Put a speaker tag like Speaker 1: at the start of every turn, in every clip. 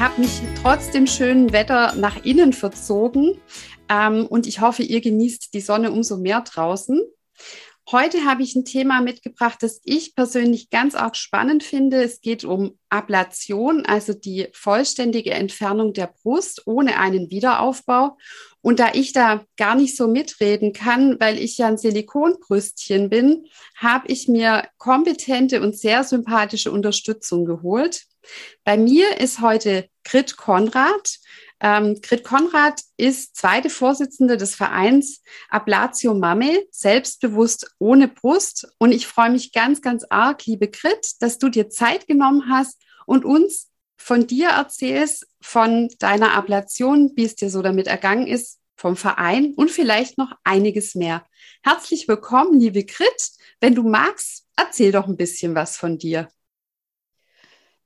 Speaker 1: habe mich trotz dem schönen Wetter nach innen verzogen ähm, und ich hoffe, ihr genießt die Sonne umso mehr draußen. Heute habe ich ein Thema mitgebracht, das ich persönlich ganz arg spannend finde. Es geht um Ablation, also die vollständige Entfernung der Brust ohne einen Wiederaufbau. Und da ich da gar nicht so mitreden kann, weil ich ja ein Silikonbrüstchen bin, habe ich mir kompetente und sehr sympathische Unterstützung geholt. Bei mir ist heute Grit Konrad. Ähm, Grit Konrad ist zweite Vorsitzende des Vereins Ablatio Mame, selbstbewusst ohne Brust. Und ich freue mich ganz, ganz arg, liebe Grit, dass du dir Zeit genommen hast und uns von dir erzählst, von deiner Ablation, wie es dir so damit ergangen ist, vom Verein und vielleicht noch einiges mehr. Herzlich willkommen, liebe Grit. Wenn du magst, erzähl doch ein bisschen was von dir.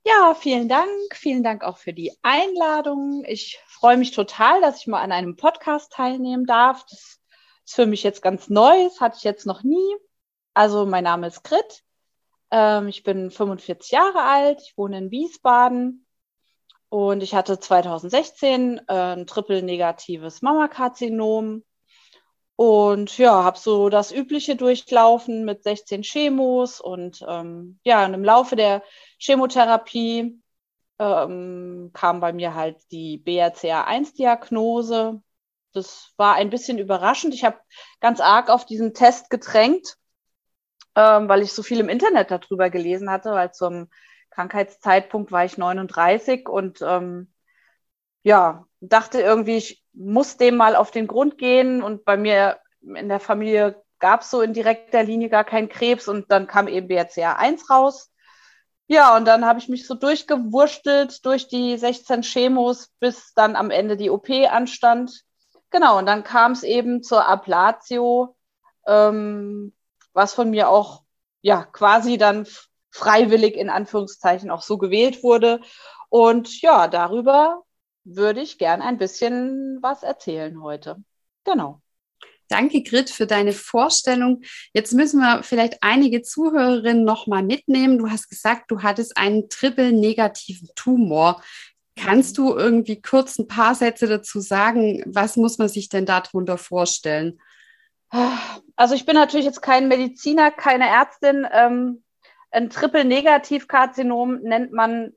Speaker 2: Ja, vielen Dank. Vielen Dank auch für die Einladung. Ich freue mich total, dass ich mal an einem Podcast teilnehmen darf. Das ist für mich jetzt ganz neu. Das hatte ich jetzt noch nie. Also, mein Name ist Grit. Ähm, ich bin 45 Jahre alt. Ich wohne in Wiesbaden. Und ich hatte 2016 äh, ein triple-negatives Mammakarzinom. Und ja, habe so das Übliche durchlaufen mit 16 Chemos und ähm, ja, und im Laufe der Chemotherapie ähm, kam bei mir halt die BRCA1-Diagnose. Das war ein bisschen überraschend. Ich habe ganz arg auf diesen Test gedrängt, ähm, weil ich so viel im Internet darüber gelesen hatte, weil zum Krankheitszeitpunkt war ich 39 und ähm, ja, dachte irgendwie, ich muss dem mal auf den Grund gehen. Und bei mir in der Familie gab es so in direkter Linie gar keinen Krebs und dann kam eben BRCA1 raus. Ja, und dann habe ich mich so durchgewurstelt durch die 16 Chemos, bis dann am Ende die OP anstand. Genau, und dann kam es eben zur Ablatio, ähm, was von mir auch ja quasi dann freiwillig in Anführungszeichen auch so gewählt wurde. Und ja, darüber würde ich gern ein bisschen was erzählen heute. Genau.
Speaker 1: Danke, Grit, für deine Vorstellung. Jetzt müssen wir vielleicht einige Zuhörerinnen noch mal mitnehmen. Du hast gesagt, du hattest einen triple-negativen Tumor. Kannst du irgendwie kurz ein paar Sätze dazu sagen? Was muss man sich denn darunter vorstellen?
Speaker 2: Also ich bin natürlich jetzt kein Mediziner, keine Ärztin. Ähm, ein Triple-Negativ-Karzinom nennt man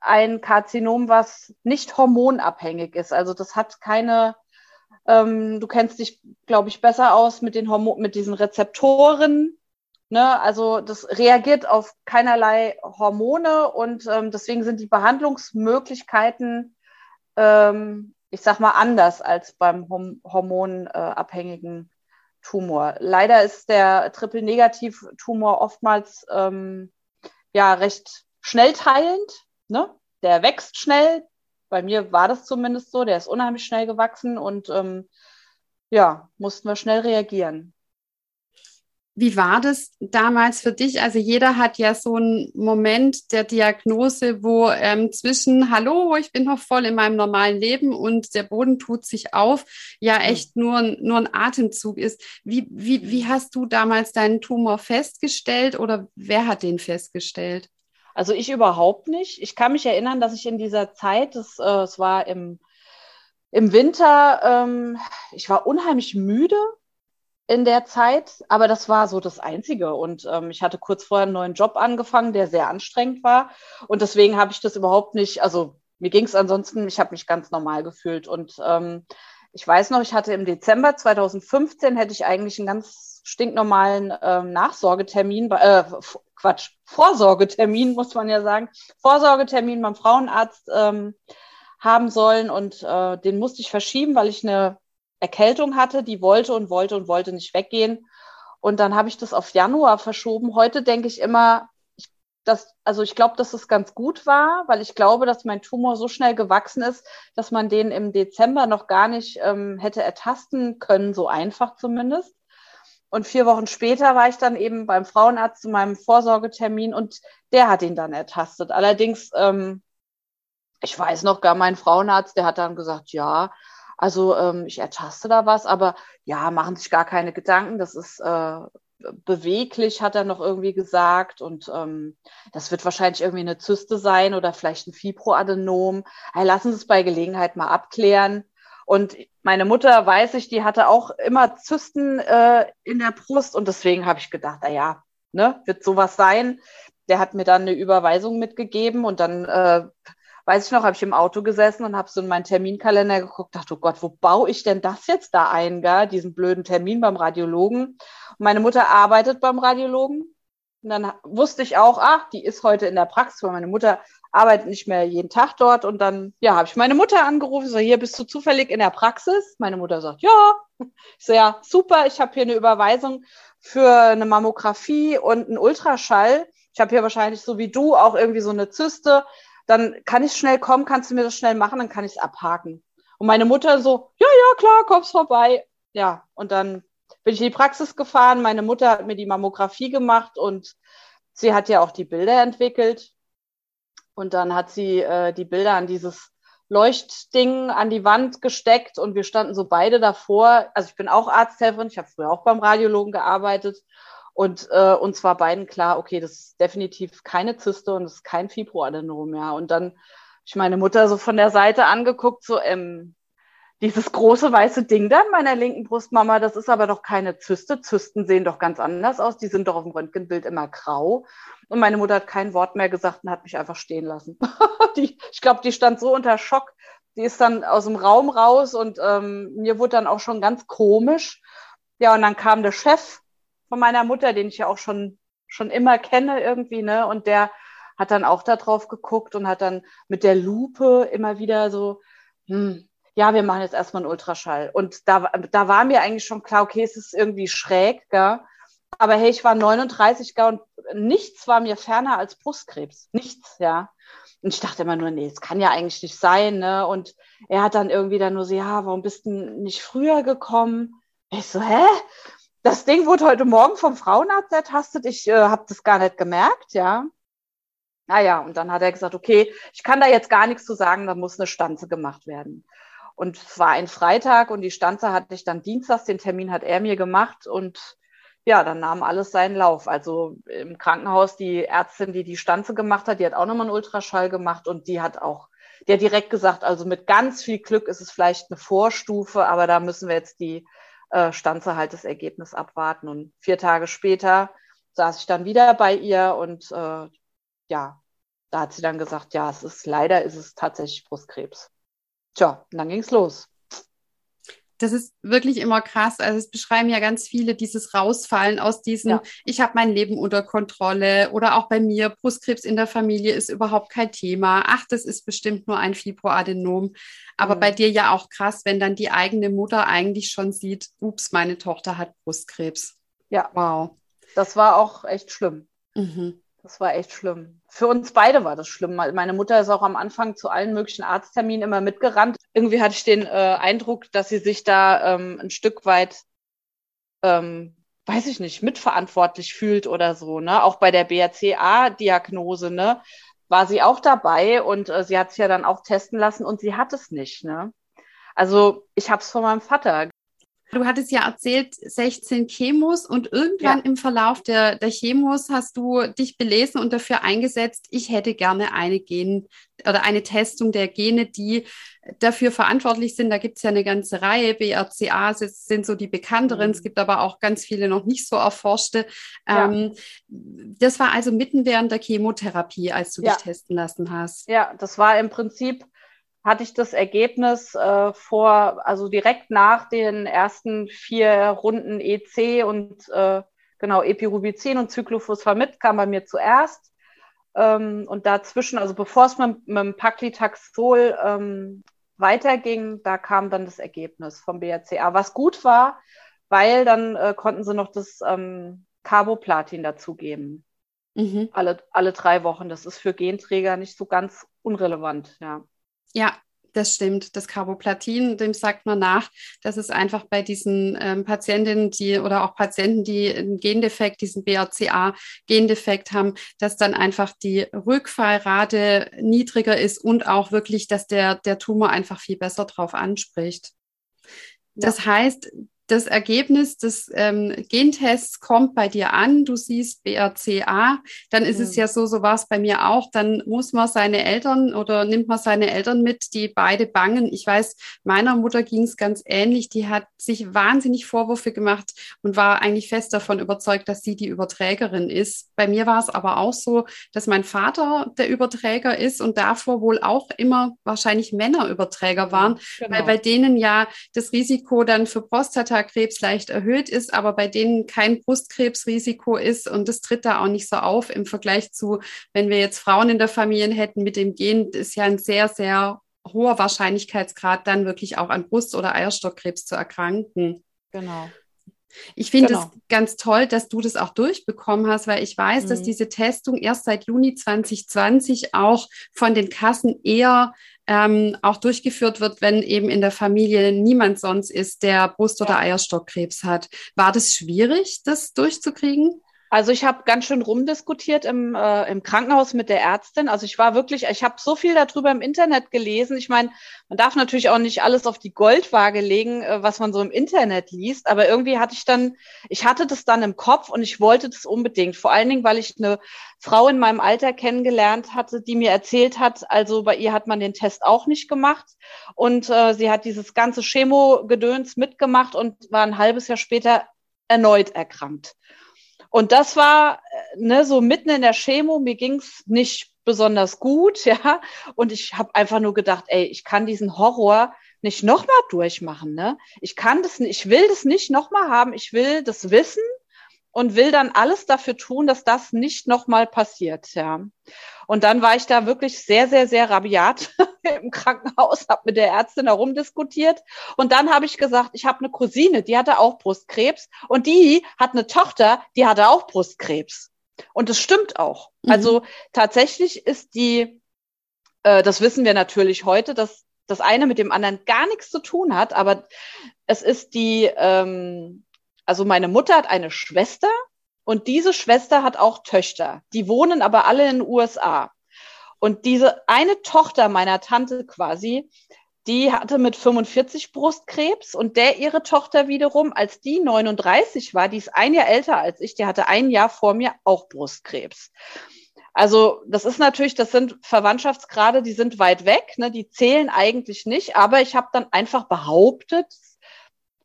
Speaker 2: ein Karzinom, was nicht hormonabhängig ist. Also das hat keine ähm, du kennst dich, glaube ich, besser aus mit den Hormo mit diesen Rezeptoren. Ne? Also das reagiert auf keinerlei Hormone und ähm, deswegen sind die Behandlungsmöglichkeiten, ähm, ich sag mal, anders als beim Hom hormonabhängigen Tumor. Leider ist der Triple-Negativ-Tumor oftmals ähm, ja recht schnell teilend. Ne? Der wächst schnell, bei mir war das zumindest so, der ist unheimlich schnell gewachsen und ähm, ja, mussten wir schnell reagieren.
Speaker 1: Wie war das damals für dich? Also jeder hat ja so einen Moment der Diagnose, wo ähm, zwischen Hallo, ich bin noch voll in meinem normalen Leben und der Boden tut sich auf, ja echt nur, nur ein Atemzug ist. Wie, wie, wie hast du damals deinen Tumor festgestellt oder wer hat den festgestellt?
Speaker 2: Also ich überhaupt nicht. Ich kann mich erinnern, dass ich in dieser Zeit, das, äh, es war im, im Winter, ähm, ich war unheimlich müde in der Zeit, aber das war so das Einzige. Und ähm, ich hatte kurz vorher einen neuen Job angefangen, der sehr anstrengend war. Und deswegen habe ich das überhaupt nicht, also mir ging es ansonsten, ich habe mich ganz normal gefühlt. Und ähm, ich weiß noch, ich hatte im Dezember 2015, hätte ich eigentlich einen ganz stinknormalen ähm, Nachsorgetermin, äh, Quatsch, Vorsorgetermin, muss man ja sagen, Vorsorgetermin beim Frauenarzt ähm, haben sollen und äh, den musste ich verschieben, weil ich eine Erkältung hatte, die wollte und wollte und wollte nicht weggehen. Und dann habe ich das auf Januar verschoben. Heute denke ich immer, dass, also ich glaube, dass es ganz gut war, weil ich glaube, dass mein Tumor so schnell gewachsen ist, dass man den im Dezember noch gar nicht ähm, hätte ertasten können, so einfach zumindest. Und vier Wochen später war ich dann eben beim Frauenarzt zu meinem Vorsorgetermin und der hat ihn dann ertastet. Allerdings, ähm, ich weiß noch gar, mein Frauenarzt, der hat dann gesagt, ja, also ähm, ich ertaste da was, aber ja, machen sich gar keine Gedanken, das ist äh, beweglich, hat er noch irgendwie gesagt. Und ähm, das wird wahrscheinlich irgendwie eine Zyste sein oder vielleicht ein Fibroadenom. Hey, lassen Sie es bei Gelegenheit mal abklären. Und meine Mutter, weiß ich, die hatte auch immer Zysten äh, in der Brust. Und deswegen habe ich gedacht, na ja, ne, wird sowas sein. Der hat mir dann eine Überweisung mitgegeben und dann äh, weiß ich noch, habe ich im Auto gesessen und habe so in meinen Terminkalender geguckt, dachte, oh Gott, wo baue ich denn das jetzt da ein, gar, diesen blöden Termin beim Radiologen? Und meine Mutter arbeitet beim Radiologen. Und dann wusste ich auch, ach, die ist heute in der Praxis, weil meine Mutter arbeitet nicht mehr jeden Tag dort. Und dann, ja, habe ich meine Mutter angerufen, so, hier bist du zufällig in der Praxis? Meine Mutter sagt, ja. Ich so, ja, super, ich habe hier eine Überweisung für eine Mammographie und einen Ultraschall. Ich habe hier wahrscheinlich so wie du auch irgendwie so eine Zyste dann kann ich schnell kommen, kannst du mir das schnell machen, dann kann ich es abhaken. Und meine Mutter so, ja, ja, klar, kommst vorbei. Ja, und dann bin ich in die Praxis gefahren. Meine Mutter hat mir die Mammographie gemacht und sie hat ja auch die Bilder entwickelt. Und dann hat sie äh, die Bilder an dieses Leuchtding an die Wand gesteckt und wir standen so beide davor. Also ich bin auch Arzthelferin, ich habe früher auch beim Radiologen gearbeitet und äh, uns war beiden klar, okay, das ist definitiv keine Zyste und es ist kein Fibroadenom mehr. Und dann ich meine Mutter so von der Seite angeguckt, so ähm, dieses große weiße Ding da in meiner linken Brust, Mama, das ist aber doch keine Zyste. Zysten sehen doch ganz anders aus. Die sind doch auf dem Röntgenbild immer grau. Und meine Mutter hat kein Wort mehr gesagt und hat mich einfach stehen lassen. die, ich glaube, die stand so unter Schock. Die ist dann aus dem Raum raus und ähm, mir wurde dann auch schon ganz komisch. Ja, und dann kam der Chef von meiner Mutter, den ich ja auch schon, schon immer kenne irgendwie, ne? Und der hat dann auch da drauf geguckt und hat dann mit der Lupe immer wieder so, hm, ja, wir machen jetzt erstmal einen Ultraschall. Und da, da war mir eigentlich schon klar, okay, es ist irgendwie schräg, gell? Aber hey, ich war 39, gell? Und nichts war mir ferner als Brustkrebs. Nichts, ja. Und ich dachte immer nur, nee, es kann ja eigentlich nicht sein, ne? Und er hat dann irgendwie dann nur so, ja, warum bist du nicht früher gekommen? Ich so, hä? das Ding wurde heute Morgen vom Frauenarzt ertastet. Ich äh, habe das gar nicht gemerkt, ja. Naja, und dann hat er gesagt, okay, ich kann da jetzt gar nichts zu sagen, da muss eine Stanze gemacht werden. Und es war ein Freitag und die Stanze hatte ich dann dienstags, den Termin hat er mir gemacht und ja, dann nahm alles seinen Lauf. Also im Krankenhaus, die Ärztin, die die Stanze gemacht hat, die hat auch nochmal einen Ultraschall gemacht und die hat auch, hat direkt gesagt, also mit ganz viel Glück ist es vielleicht eine Vorstufe, aber da müssen wir jetzt die äh, stand sie halt das Ergebnis abwarten. Und vier Tage später saß ich dann wieder bei ihr und äh, ja, da hat sie dann gesagt, ja, es ist leider ist es tatsächlich Brustkrebs. Tja, und dann ging es los
Speaker 1: das ist wirklich immer krass. Also es beschreiben ja ganz viele dieses Rausfallen aus diesem, ja. ich habe mein Leben unter Kontrolle oder auch bei mir, Brustkrebs in der Familie ist überhaupt kein Thema. Ach, das ist bestimmt nur ein Fibroadenom. Aber mhm. bei dir ja auch krass, wenn dann die eigene Mutter eigentlich schon sieht, ups, meine Tochter hat Brustkrebs.
Speaker 2: Ja. Wow. Das war auch echt schlimm. Mhm. Das war echt schlimm. Für uns beide war das schlimm. Meine Mutter ist auch am Anfang zu allen möglichen Arztterminen immer mitgerannt. Irgendwie hatte ich den äh, Eindruck, dass sie sich da ähm, ein Stück weit, ähm, weiß ich nicht, mitverantwortlich fühlt oder so. Ne? Auch bei der BRCA-Diagnose ne? war sie auch dabei und äh, sie hat sich ja dann auch testen lassen und sie hat es nicht. Ne? Also ich habe es von meinem Vater.
Speaker 1: Du hattest ja erzählt, 16 Chemos und irgendwann ja. im Verlauf der, der Chemos hast du dich belesen und dafür eingesetzt, ich hätte gerne eine Gen oder eine Testung der Gene, die dafür verantwortlich sind. Da gibt es ja eine ganze Reihe. BRCA sind so die bekannteren. Mhm. Es gibt aber auch ganz viele noch nicht so erforschte. Ja. Ähm, das war also mitten während der Chemotherapie, als du ja. dich testen lassen hast.
Speaker 2: Ja, das war im Prinzip hatte ich das Ergebnis äh, vor, also direkt nach den ersten vier Runden EC und äh, genau Epirubicin und Cyclophosphamid kam bei mir zuerst. Ähm, und dazwischen, also bevor es mit, mit dem Paclitaxol ähm, weiterging, da kam dann das Ergebnis vom BRCA, was gut war, weil dann äh, konnten sie noch das ähm, Carboplatin dazugeben. Mhm. Alle, alle drei Wochen. Das ist für Genträger nicht so ganz unrelevant, ja.
Speaker 1: Ja, das stimmt. Das Carboplatin, dem sagt man nach, dass es einfach bei diesen ähm, Patientinnen, die oder auch Patienten, die einen Gendefekt, diesen BRCA-Gendefekt haben, dass dann einfach die Rückfallrate niedriger ist und auch wirklich, dass der, der Tumor einfach viel besser drauf anspricht. Das heißt, das Ergebnis des ähm, Gentests kommt bei dir an, du siehst BRCA, dann ist mhm. es ja so, so war es bei mir auch, dann muss man seine Eltern oder nimmt man seine Eltern mit, die beide bangen. Ich weiß, meiner Mutter ging es ganz ähnlich, die hat sich wahnsinnig Vorwürfe gemacht und war eigentlich fest davon überzeugt, dass sie die Überträgerin ist. Bei mir war es aber auch so, dass mein Vater der Überträger ist und davor wohl auch immer wahrscheinlich Männerüberträger waren, genau. weil bei denen ja das Risiko dann für Prostata Prostatakrebs leicht erhöht ist, aber bei denen kein Brustkrebsrisiko ist und das tritt da auch nicht so auf im Vergleich zu, wenn wir jetzt Frauen in der Familie hätten mit dem Gen, ist ja ein sehr, sehr hoher Wahrscheinlichkeitsgrad, dann wirklich auch an Brust- oder Eierstockkrebs zu erkranken.
Speaker 2: Genau.
Speaker 1: Ich finde es genau. ganz toll, dass du das auch durchbekommen hast, weil ich weiß, mhm. dass diese Testung erst seit Juni 2020 auch von den Kassen eher ähm, auch durchgeführt wird, wenn eben in der Familie niemand sonst ist, der Brust- oder Eierstockkrebs hat. War das schwierig, das durchzukriegen?
Speaker 2: Also ich habe ganz schön rumdiskutiert im, äh, im Krankenhaus mit der Ärztin. Also ich war wirklich, ich habe so viel darüber im Internet gelesen. Ich meine, man darf natürlich auch nicht alles auf die Goldwaage legen, äh, was man so im Internet liest. Aber irgendwie hatte ich dann, ich hatte das dann im Kopf und ich wollte das unbedingt. Vor allen Dingen, weil ich eine Frau in meinem Alter kennengelernt hatte, die mir erzählt hat, also bei ihr hat man den Test auch nicht gemacht. Und äh, sie hat dieses ganze Chemo-Gedöns mitgemacht und war ein halbes Jahr später erneut erkrankt. Und das war äh, ne, so mitten in der Chemo, mir ging's nicht besonders gut, ja. Und ich habe einfach nur gedacht, ey, ich kann diesen Horror nicht nochmal durchmachen, ne? Ich kann das ich will das nicht nochmal haben, ich will das wissen und will dann alles dafür tun, dass das nicht nochmal passiert, ja. Und dann war ich da wirklich sehr, sehr, sehr rabiat im Krankenhaus, habe mit der Ärztin herumdiskutiert. Und dann habe ich gesagt, ich habe eine Cousine, die hatte auch Brustkrebs. Und die hat eine Tochter, die hatte auch Brustkrebs. Und das stimmt auch. Mhm. Also tatsächlich ist die, äh, das wissen wir natürlich heute, dass das eine mit dem anderen gar nichts zu tun hat, aber es ist die, ähm, also meine Mutter hat eine Schwester und diese Schwester hat auch Töchter. Die wohnen aber alle in den USA. Und diese eine Tochter meiner Tante quasi, die hatte mit 45 Brustkrebs und der ihre Tochter wiederum, als die 39 war, die ist ein Jahr älter als ich, die hatte ein Jahr vor mir auch Brustkrebs. Also das ist natürlich, das sind Verwandtschaftsgrade, die sind weit weg, ne, die zählen eigentlich nicht, aber ich habe dann einfach behauptet,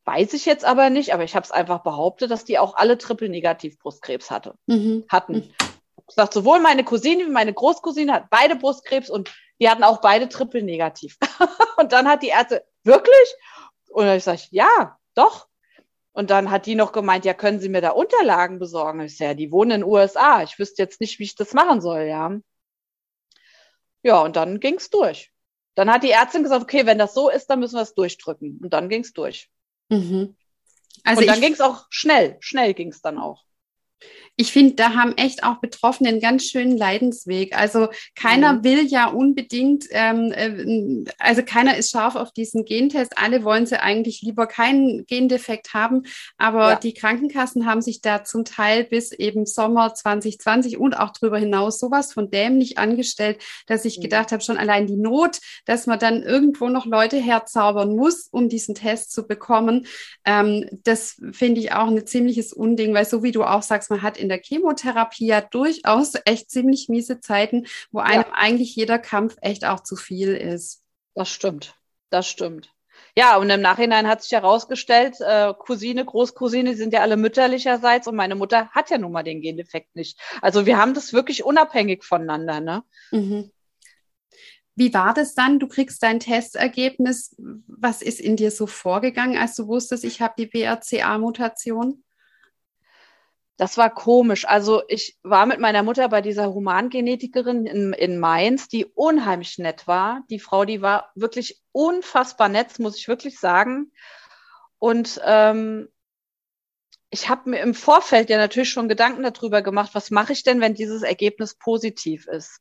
Speaker 2: Weiß ich jetzt aber nicht, aber ich habe es einfach behauptet, dass die auch alle triple-negativ Brustkrebs hatte, mhm. hatten. Mhm. Ich sag, sowohl meine Cousine wie meine Großcousine hat beide Brustkrebs und die hatten auch beide triple-negativ. und dann hat die Ärzte, wirklich? Und ich sage, ja, doch. Und dann hat die noch gemeint, ja, können Sie mir da Unterlagen besorgen? Ich sage, ja, die wohnen in den USA. Ich wüsste jetzt nicht, wie ich das machen soll, ja. Ja, und dann ging's durch. Dann hat die Ärztin gesagt, okay, wenn das so ist, dann müssen wir es durchdrücken. Und dann ging's durch. Mhm. Also und dann ging es auch schnell, schnell ging es dann auch
Speaker 1: ich finde, da haben echt auch Betroffene einen ganz schönen Leidensweg. Also keiner mhm. will ja unbedingt, ähm, äh, also keiner ist scharf auf diesen Gentest. Alle wollen sie eigentlich lieber keinen Gendefekt haben. Aber ja. die Krankenkassen haben sich da zum Teil bis eben Sommer 2020 und auch darüber hinaus sowas von dämlich angestellt, dass ich mhm. gedacht habe, schon allein die Not, dass man dann irgendwo noch Leute herzaubern muss, um diesen Test zu bekommen. Ähm, das finde ich auch ein ziemliches Unding, weil so wie du auch sagst, man hat in der Chemotherapie ja durchaus echt ziemlich miese Zeiten, wo einem ja. eigentlich jeder Kampf echt auch zu viel ist.
Speaker 2: Das stimmt. Das stimmt. Ja, und im Nachhinein hat sich herausgestellt, äh, Cousine, Großcousine sind ja alle mütterlicherseits und meine Mutter hat ja nun mal den Gendefekt nicht. Also wir haben das wirklich unabhängig voneinander, ne? Mhm.
Speaker 1: wie war das dann? Du kriegst dein Testergebnis. Was ist in dir so vorgegangen, als du wusstest, ich habe die BRCA-Mutation?
Speaker 2: Das war komisch. Also ich war mit meiner Mutter bei dieser Humangenetikerin in, in Mainz, die unheimlich nett war. Die Frau, die war wirklich unfassbar nett, muss ich wirklich sagen. Und ähm, ich habe mir im Vorfeld ja natürlich schon Gedanken darüber gemacht, was mache ich denn, wenn dieses Ergebnis positiv ist.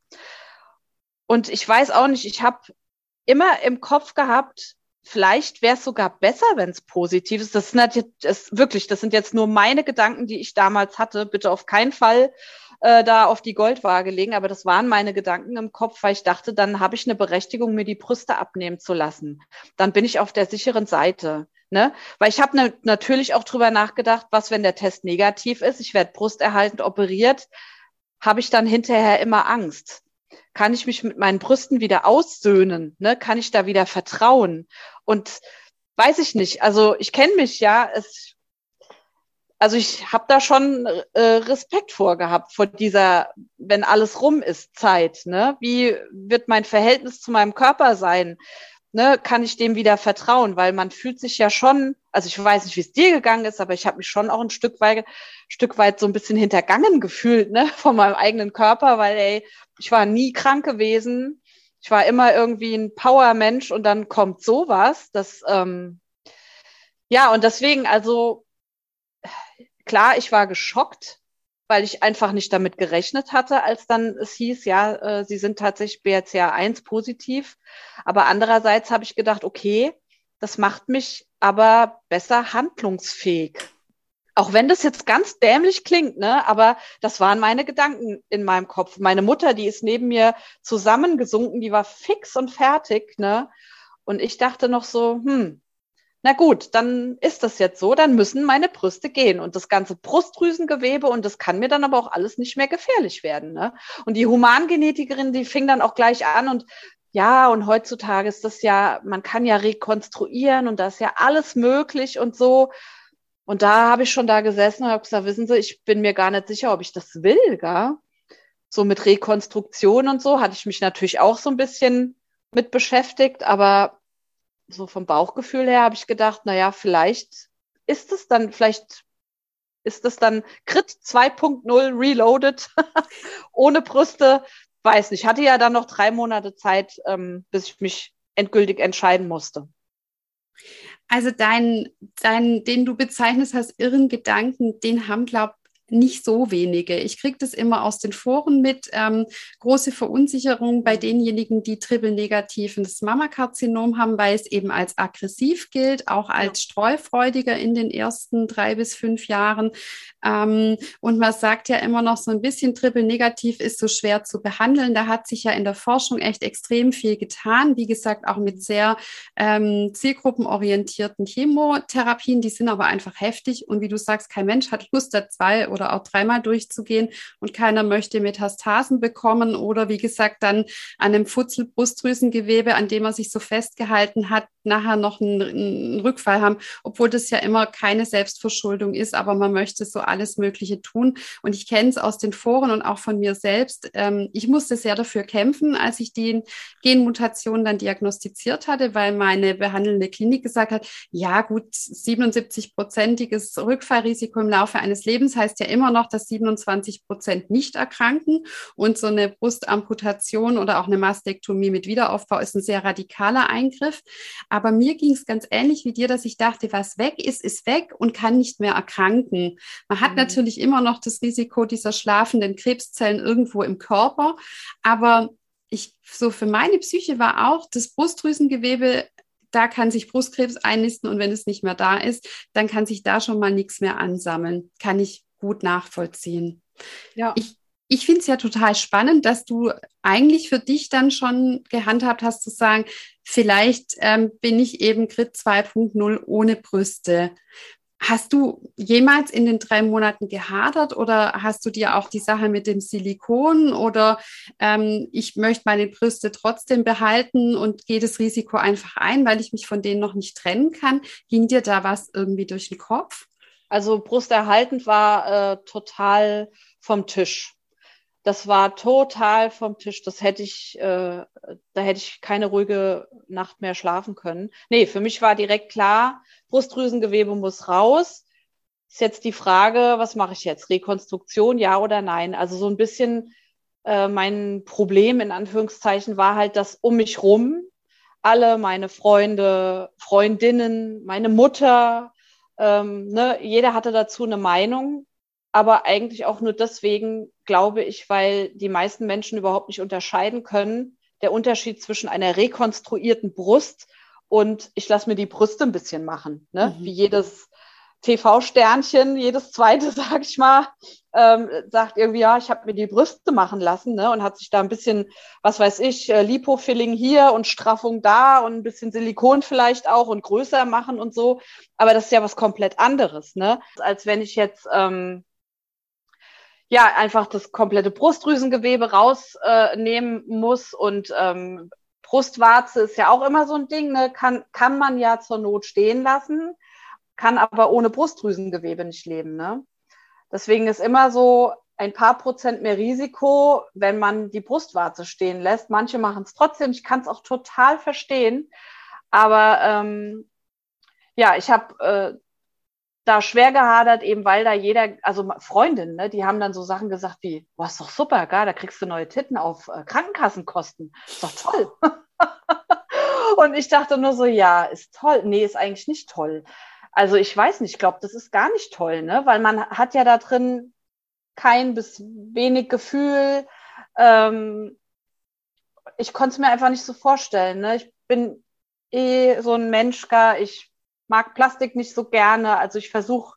Speaker 2: Und ich weiß auch nicht, ich habe immer im Kopf gehabt, vielleicht wäre es sogar besser, wenn es positiv ist. Das sind jetzt, das, wirklich, das sind jetzt nur meine Gedanken, die ich damals hatte. Bitte auf keinen Fall äh, da auf die Goldwaage legen, aber das waren meine Gedanken im Kopf, weil ich dachte, dann habe ich eine Berechtigung, mir die Brüste abnehmen zu lassen. Dann bin ich auf der sicheren Seite. Ne? Weil ich habe ne, natürlich auch drüber nachgedacht, was, wenn der Test negativ ist, ich werde brusterhaltend operiert, habe ich dann hinterher immer Angst. Kann ich mich mit meinen Brüsten wieder aussöhnen? Ne? Kann ich da wieder vertrauen? Und weiß ich nicht. Also ich kenne mich ja. Es, also ich habe da schon äh, Respekt vor gehabt vor dieser, wenn alles rum ist, Zeit. Ne? Wie wird mein Verhältnis zu meinem Körper sein? Ne, kann ich dem wieder vertrauen, weil man fühlt sich ja schon, also ich weiß nicht, wie es dir gegangen ist, aber ich habe mich schon auch ein Stück weit, Stück weit so ein bisschen hintergangen gefühlt, ne, von meinem eigenen Körper, weil ey, ich war nie krank gewesen, ich war immer irgendwie ein Power-Mensch und dann kommt sowas. Das, ähm, ja, und deswegen, also klar, ich war geschockt, weil ich einfach nicht damit gerechnet hatte, als dann es hieß, ja, äh, sie sind tatsächlich BRCA1 positiv. Aber andererseits habe ich gedacht, okay, das macht mich aber besser handlungsfähig. Auch wenn das jetzt ganz dämlich klingt, ne? Aber das waren meine Gedanken in meinem Kopf. Meine Mutter, die ist neben mir zusammengesunken, die war fix und fertig, ne? Und ich dachte noch so, hm, na gut, dann ist das jetzt so, dann müssen meine Brüste gehen und das ganze Brustdrüsengewebe und das kann mir dann aber auch alles nicht mehr gefährlich werden. Ne? Und die Humangenetikerin, die fing dann auch gleich an und ja, und heutzutage ist das ja, man kann ja rekonstruieren und da ist ja alles möglich und so. Und da habe ich schon da gesessen und habe gesagt, wissen Sie, ich bin mir gar nicht sicher, ob ich das will, gar. So mit Rekonstruktion und so hatte ich mich natürlich auch so ein bisschen mit beschäftigt, aber so vom Bauchgefühl her habe ich gedacht, na ja, vielleicht ist es dann, vielleicht ist es dann Crit 2.0 reloaded ohne Brüste. Weiß nicht. Ich hatte ja dann noch drei Monate Zeit, ähm, bis ich mich endgültig entscheiden musste.
Speaker 1: Also dein, dein, den du bezeichnest als irren Gedanken, den haben, glaube nicht so wenige. Ich kriege das immer aus den Foren mit. Ähm, große Verunsicherung bei denjenigen, die triple-negatives Mammakarzinom haben, weil es eben als aggressiv gilt, auch als streufreudiger in den ersten drei bis fünf Jahren. Ähm, und man sagt ja immer noch so ein bisschen, triple-negativ ist so schwer zu behandeln. Da hat sich ja in der Forschung echt extrem viel getan. Wie gesagt, auch mit sehr ähm, zielgruppenorientierten Chemotherapien. Die sind aber einfach heftig. Und wie du sagst, kein Mensch hat Lust, da zwei oder auch dreimal durchzugehen und keiner möchte Metastasen bekommen oder wie gesagt dann an einem Futzelbrustdrüsengewebe, an dem er sich so festgehalten hat, nachher noch einen, einen Rückfall haben, obwohl das ja immer keine Selbstverschuldung ist, aber man möchte so alles Mögliche tun. Und ich kenne es aus den Foren und auch von mir selbst. Ähm, ich musste sehr dafür kämpfen, als ich die Genmutation dann diagnostiziert hatte, weil meine behandelnde Klinik gesagt hat, ja gut, 77-prozentiges Rückfallrisiko im Laufe eines Lebens heißt ja immer noch, dass 27 Prozent nicht erkranken. Und so eine Brustamputation oder auch eine Mastektomie mit Wiederaufbau ist ein sehr radikaler Eingriff. Aber mir ging es ganz ähnlich wie dir, dass ich dachte, was weg ist, ist weg und kann nicht mehr erkranken. Man hat mhm. natürlich immer noch das Risiko dieser schlafenden Krebszellen irgendwo im Körper. Aber ich, so für meine Psyche war auch das Brustdrüsengewebe da kann sich Brustkrebs einnisten und wenn es nicht mehr da ist, dann kann sich da schon mal nichts mehr ansammeln. Kann ich gut nachvollziehen. Ja. Ich, ich finde es ja total spannend, dass du eigentlich für dich dann schon gehandhabt hast zu sagen, vielleicht ähm, bin ich eben Grit 2.0 ohne Brüste. Hast du jemals in den drei Monaten gehadert oder hast du dir auch die Sache mit dem Silikon oder ähm, ich möchte meine Brüste trotzdem behalten und gehe das Risiko einfach ein, weil ich mich von denen noch nicht trennen kann? Ging dir da was irgendwie durch den Kopf?
Speaker 2: Also brusterhaltend war äh, total vom Tisch. das war total vom Tisch. Das hätte ich, äh, da hätte ich keine ruhige Nacht mehr schlafen können. Nee, für mich war direkt klar, Brustdrüsengewebe muss raus. Ist jetzt die Frage, was mache ich jetzt? Rekonstruktion, ja oder nein? Also so ein bisschen äh, mein Problem in Anführungszeichen war halt, dass um mich rum alle meine Freunde, Freundinnen, meine Mutter, ähm, ne, jeder hatte dazu eine Meinung aber eigentlich auch nur deswegen, glaube ich, weil die meisten Menschen überhaupt nicht unterscheiden können, der Unterschied zwischen einer rekonstruierten Brust und ich lasse mir die Brüste ein bisschen machen, ne? Mhm. wie jedes TV-Sternchen, jedes zweite, sag ich mal, ähm, sagt irgendwie, ja, ich habe mir die Brüste machen lassen ne? und hat sich da ein bisschen, was weiß ich, äh, Lipofilling hier und Straffung da und ein bisschen Silikon vielleicht auch und größer machen und so. Aber das ist ja was komplett anderes, ne? Als wenn ich jetzt ähm, ja einfach das komplette Brustdrüsengewebe rausnehmen äh, muss und ähm, Brustwarze ist ja auch immer so ein Ding, ne? kann, kann man ja zur Not stehen lassen, kann aber ohne Brustdrüsengewebe nicht leben. Ne? Deswegen ist immer so ein paar Prozent mehr Risiko, wenn man die Brustwarze stehen lässt. Manche machen es trotzdem, ich kann es auch total verstehen. Aber ähm, ja, ich habe äh, da schwer gehadert, eben weil da jeder, also Freundinnen, ne, die haben dann so Sachen gesagt wie, was ist doch super, gar, da kriegst du neue Titten auf äh, Krankenkassenkosten. Ist doch toll. und ich dachte nur so, ja, ist toll. Nee, ist eigentlich nicht toll. Also ich weiß nicht, ich glaube, das ist gar nicht toll, ne? Weil man hat ja da drin kein bis wenig Gefühl. Ähm, ich konnte es mir einfach nicht so vorstellen. Ne? Ich bin eh so ein Mensch, gar, ich mag Plastik nicht so gerne. Also ich versuche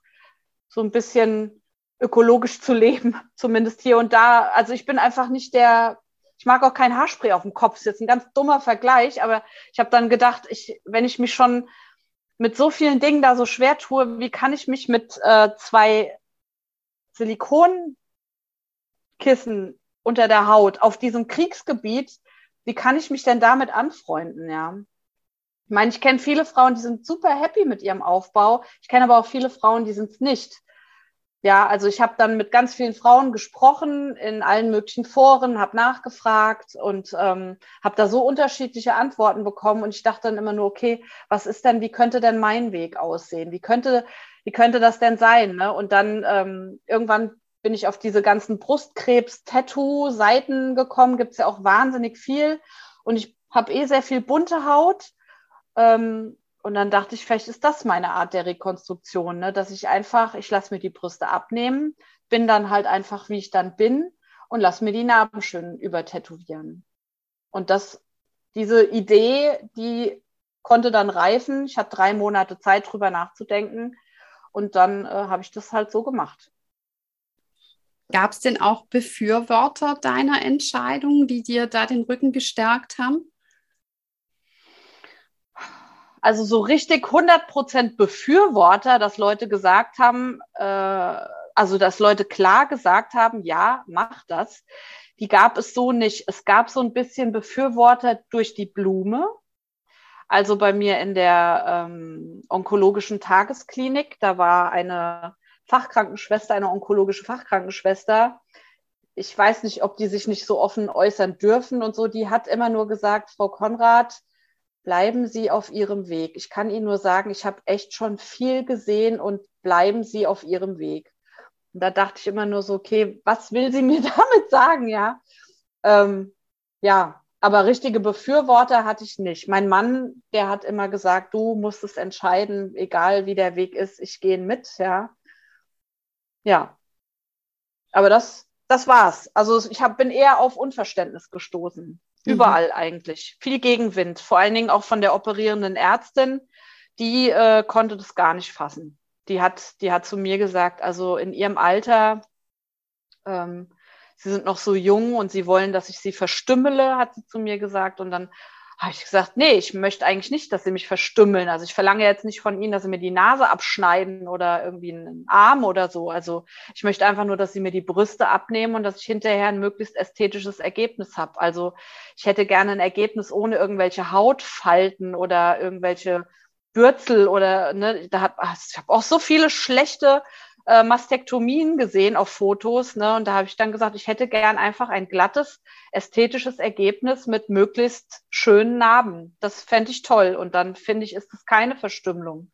Speaker 2: so ein bisschen ökologisch zu leben, zumindest hier und da. Also ich bin einfach nicht der, ich mag auch kein Haarspray auf dem Kopf. Das ist jetzt ein ganz dummer Vergleich, aber ich habe dann gedacht, ich, wenn ich mich schon mit so vielen Dingen da so schwer tue, wie kann ich mich mit äh, zwei Silikonkissen unter der Haut auf diesem Kriegsgebiet, wie kann ich mich denn damit anfreunden, ja? Ich meine, ich kenne viele Frauen, die sind super happy mit ihrem Aufbau. Ich kenne aber auch viele Frauen, die sind es nicht. Ja, also ich habe dann mit ganz vielen Frauen gesprochen in allen möglichen Foren, habe nachgefragt und ähm, habe da so unterschiedliche Antworten bekommen. Und ich dachte dann immer nur, okay, was ist denn, wie könnte denn mein Weg aussehen? Wie könnte, wie könnte das denn sein? Ne? Und dann ähm, irgendwann bin ich auf diese ganzen Brustkrebs-Tattoo-Seiten gekommen. Gibt es ja auch wahnsinnig viel. Und ich habe eh sehr viel bunte Haut ähm, und dann dachte ich, vielleicht ist das meine Art der Rekonstruktion, ne? dass ich einfach, ich lasse mir die Brüste abnehmen, bin dann halt einfach, wie ich dann bin und lasse mir die Narben schön übertätowieren. Und das, diese Idee, die konnte dann reifen. Ich hatte drei Monate Zeit, drüber nachzudenken. Und dann äh, habe ich das halt so gemacht.
Speaker 1: Gab es denn auch Befürworter deiner Entscheidung, die dir da den Rücken gestärkt haben?
Speaker 2: Also so richtig 100% Befürworter, dass Leute gesagt haben, äh, also dass Leute klar gesagt haben, ja, mach das. Die gab es so nicht. Es gab so ein bisschen Befürworter durch die Blume. Also bei mir in der ähm, onkologischen Tagesklinik, da war eine Fachkrankenschwester, eine onkologische Fachkrankenschwester. Ich weiß nicht, ob die sich nicht so offen äußern dürfen und so. Die hat immer nur gesagt, Frau Konrad, bleiben Sie auf Ihrem Weg. Ich kann Ihnen nur sagen, ich habe echt schon viel gesehen und bleiben Sie auf Ihrem Weg. Und da dachte ich immer nur so, okay, was will sie mir damit sagen, ja? Ähm, ja, aber richtige Befürworter hatte ich nicht. Mein Mann, der hat immer gesagt, du musst es entscheiden, egal wie der Weg ist, ich gehe mit, ja. Ja. Aber das, das war's. Also ich hab, bin eher auf Unverständnis gestoßen. Mhm. Überall eigentlich. Viel Gegenwind, vor allen Dingen auch von der operierenden Ärztin. Die äh, konnte das gar nicht fassen. Die hat, die hat zu mir gesagt, also in ihrem Alter, ähm, sie sind noch so jung und sie wollen, dass ich sie verstümmele, hat sie zu mir gesagt. Und dann habe ich gesagt, nee, ich möchte eigentlich nicht, dass sie mich verstümmeln. Also ich verlange jetzt nicht von ihnen, dass sie mir die Nase abschneiden oder irgendwie einen Arm oder so. Also ich möchte einfach nur, dass sie mir die Brüste abnehmen und dass ich hinterher ein möglichst ästhetisches Ergebnis habe. Also ich hätte gerne ein Ergebnis ohne irgendwelche Hautfalten oder irgendwelche Bürzel oder ne, da hab, ich habe auch so viele schlechte äh, Mastektomien gesehen auf Fotos. Ne? Und da habe ich dann gesagt, ich hätte gern einfach ein glattes, ästhetisches Ergebnis mit möglichst schönen Narben. Das fände ich toll. Und dann finde ich, ist das keine Verstümmelung.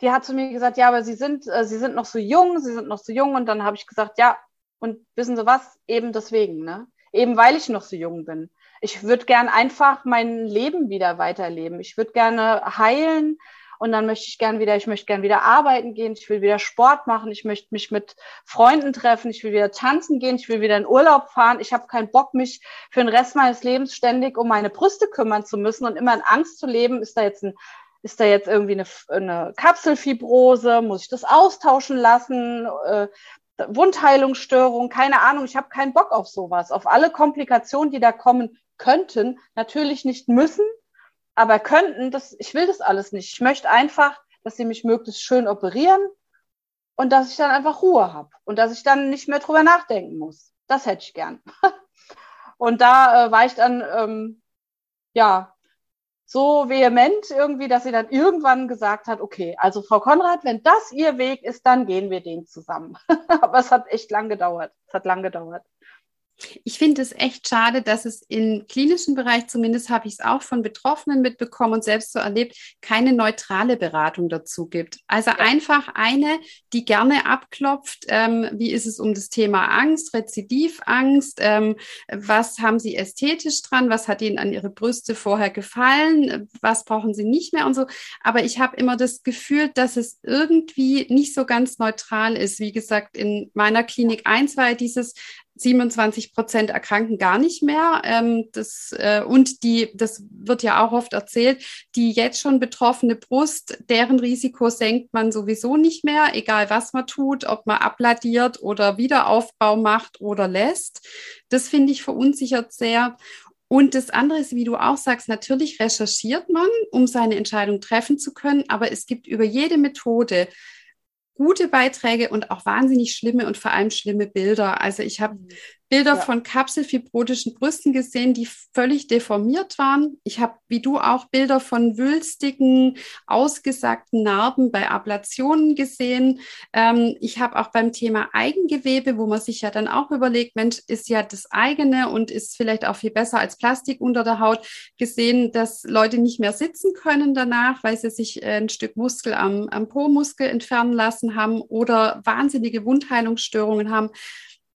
Speaker 2: Die hat zu mir gesagt, ja, aber Sie sind, äh, Sie sind noch so jung, Sie sind noch so jung. Und dann habe ich gesagt, ja, und wissen Sie was? Eben deswegen, ne? Eben weil ich noch so jung bin. Ich würde gern einfach mein Leben wieder weiterleben. Ich würde gerne heilen und dann möchte ich gern wieder, ich möchte gern wieder arbeiten gehen, ich will wieder Sport machen, ich möchte mich mit Freunden treffen, ich will wieder tanzen gehen, ich will wieder in Urlaub fahren. Ich habe keinen Bock, mich für den Rest meines Lebens ständig um meine Brüste kümmern zu müssen und immer in Angst zu leben, ist da jetzt ein ist da jetzt irgendwie eine, eine Kapselfibrose? Muss ich das austauschen lassen? Äh, Wundheilungsstörung, keine Ahnung. Ich habe keinen Bock auf sowas, auf alle Komplikationen, die da kommen könnten. Natürlich nicht müssen, aber könnten, das, ich will das alles nicht. Ich möchte einfach, dass sie mich möglichst schön operieren und dass ich dann einfach Ruhe habe und dass ich dann nicht mehr drüber nachdenken muss. Das hätte ich gern. und da äh, war ich dann, ähm, ja, so vehement irgendwie, dass sie dann irgendwann gesagt hat, okay, also Frau Konrad, wenn das Ihr Weg ist, dann gehen wir den zusammen. Aber es hat echt lang gedauert. Es hat lang gedauert.
Speaker 1: Ich finde es echt schade, dass es im klinischen Bereich, zumindest habe ich es auch von Betroffenen mitbekommen und selbst so erlebt, keine neutrale Beratung dazu gibt. Also ja. einfach eine, die gerne abklopft, ähm, wie ist es um das Thema Angst, Rezidivangst, ähm, was haben Sie ästhetisch dran, was hat Ihnen an Ihre Brüste vorher gefallen, was brauchen Sie nicht mehr und so. Aber ich habe immer das Gefühl, dass es irgendwie nicht so ganz neutral ist. Wie gesagt, in meiner Klinik 1 war dieses 27 Prozent erkranken gar nicht mehr. Ähm, das, äh, und die, das wird ja auch oft erzählt, die jetzt schon betroffene Brust, deren Risiko senkt man sowieso nicht mehr, egal was man tut, ob man abladiert oder Wiederaufbau macht oder lässt. Das finde ich verunsichert sehr. Und das andere ist, wie du auch sagst, natürlich recherchiert man, um seine Entscheidung treffen zu können, aber es gibt über jede Methode gute Beiträge und auch wahnsinnig schlimme und vor allem schlimme Bilder. Also ich habe mhm. Bilder ja. von kapselfibrotischen Brüsten gesehen, die völlig deformiert waren. Ich habe, wie du auch, Bilder von wülstigen, ausgesagten Narben bei Ablationen gesehen. Ähm, ich habe auch beim Thema Eigengewebe, wo man sich ja dann auch überlegt, Mensch, ist ja das eigene und ist vielleicht auch viel besser als Plastik unter der Haut, gesehen, dass Leute nicht mehr sitzen können danach, weil sie sich äh, ein Stück Muskel am, am Po-Muskel entfernen lassen haben oder wahnsinnige Wundheilungsstörungen haben.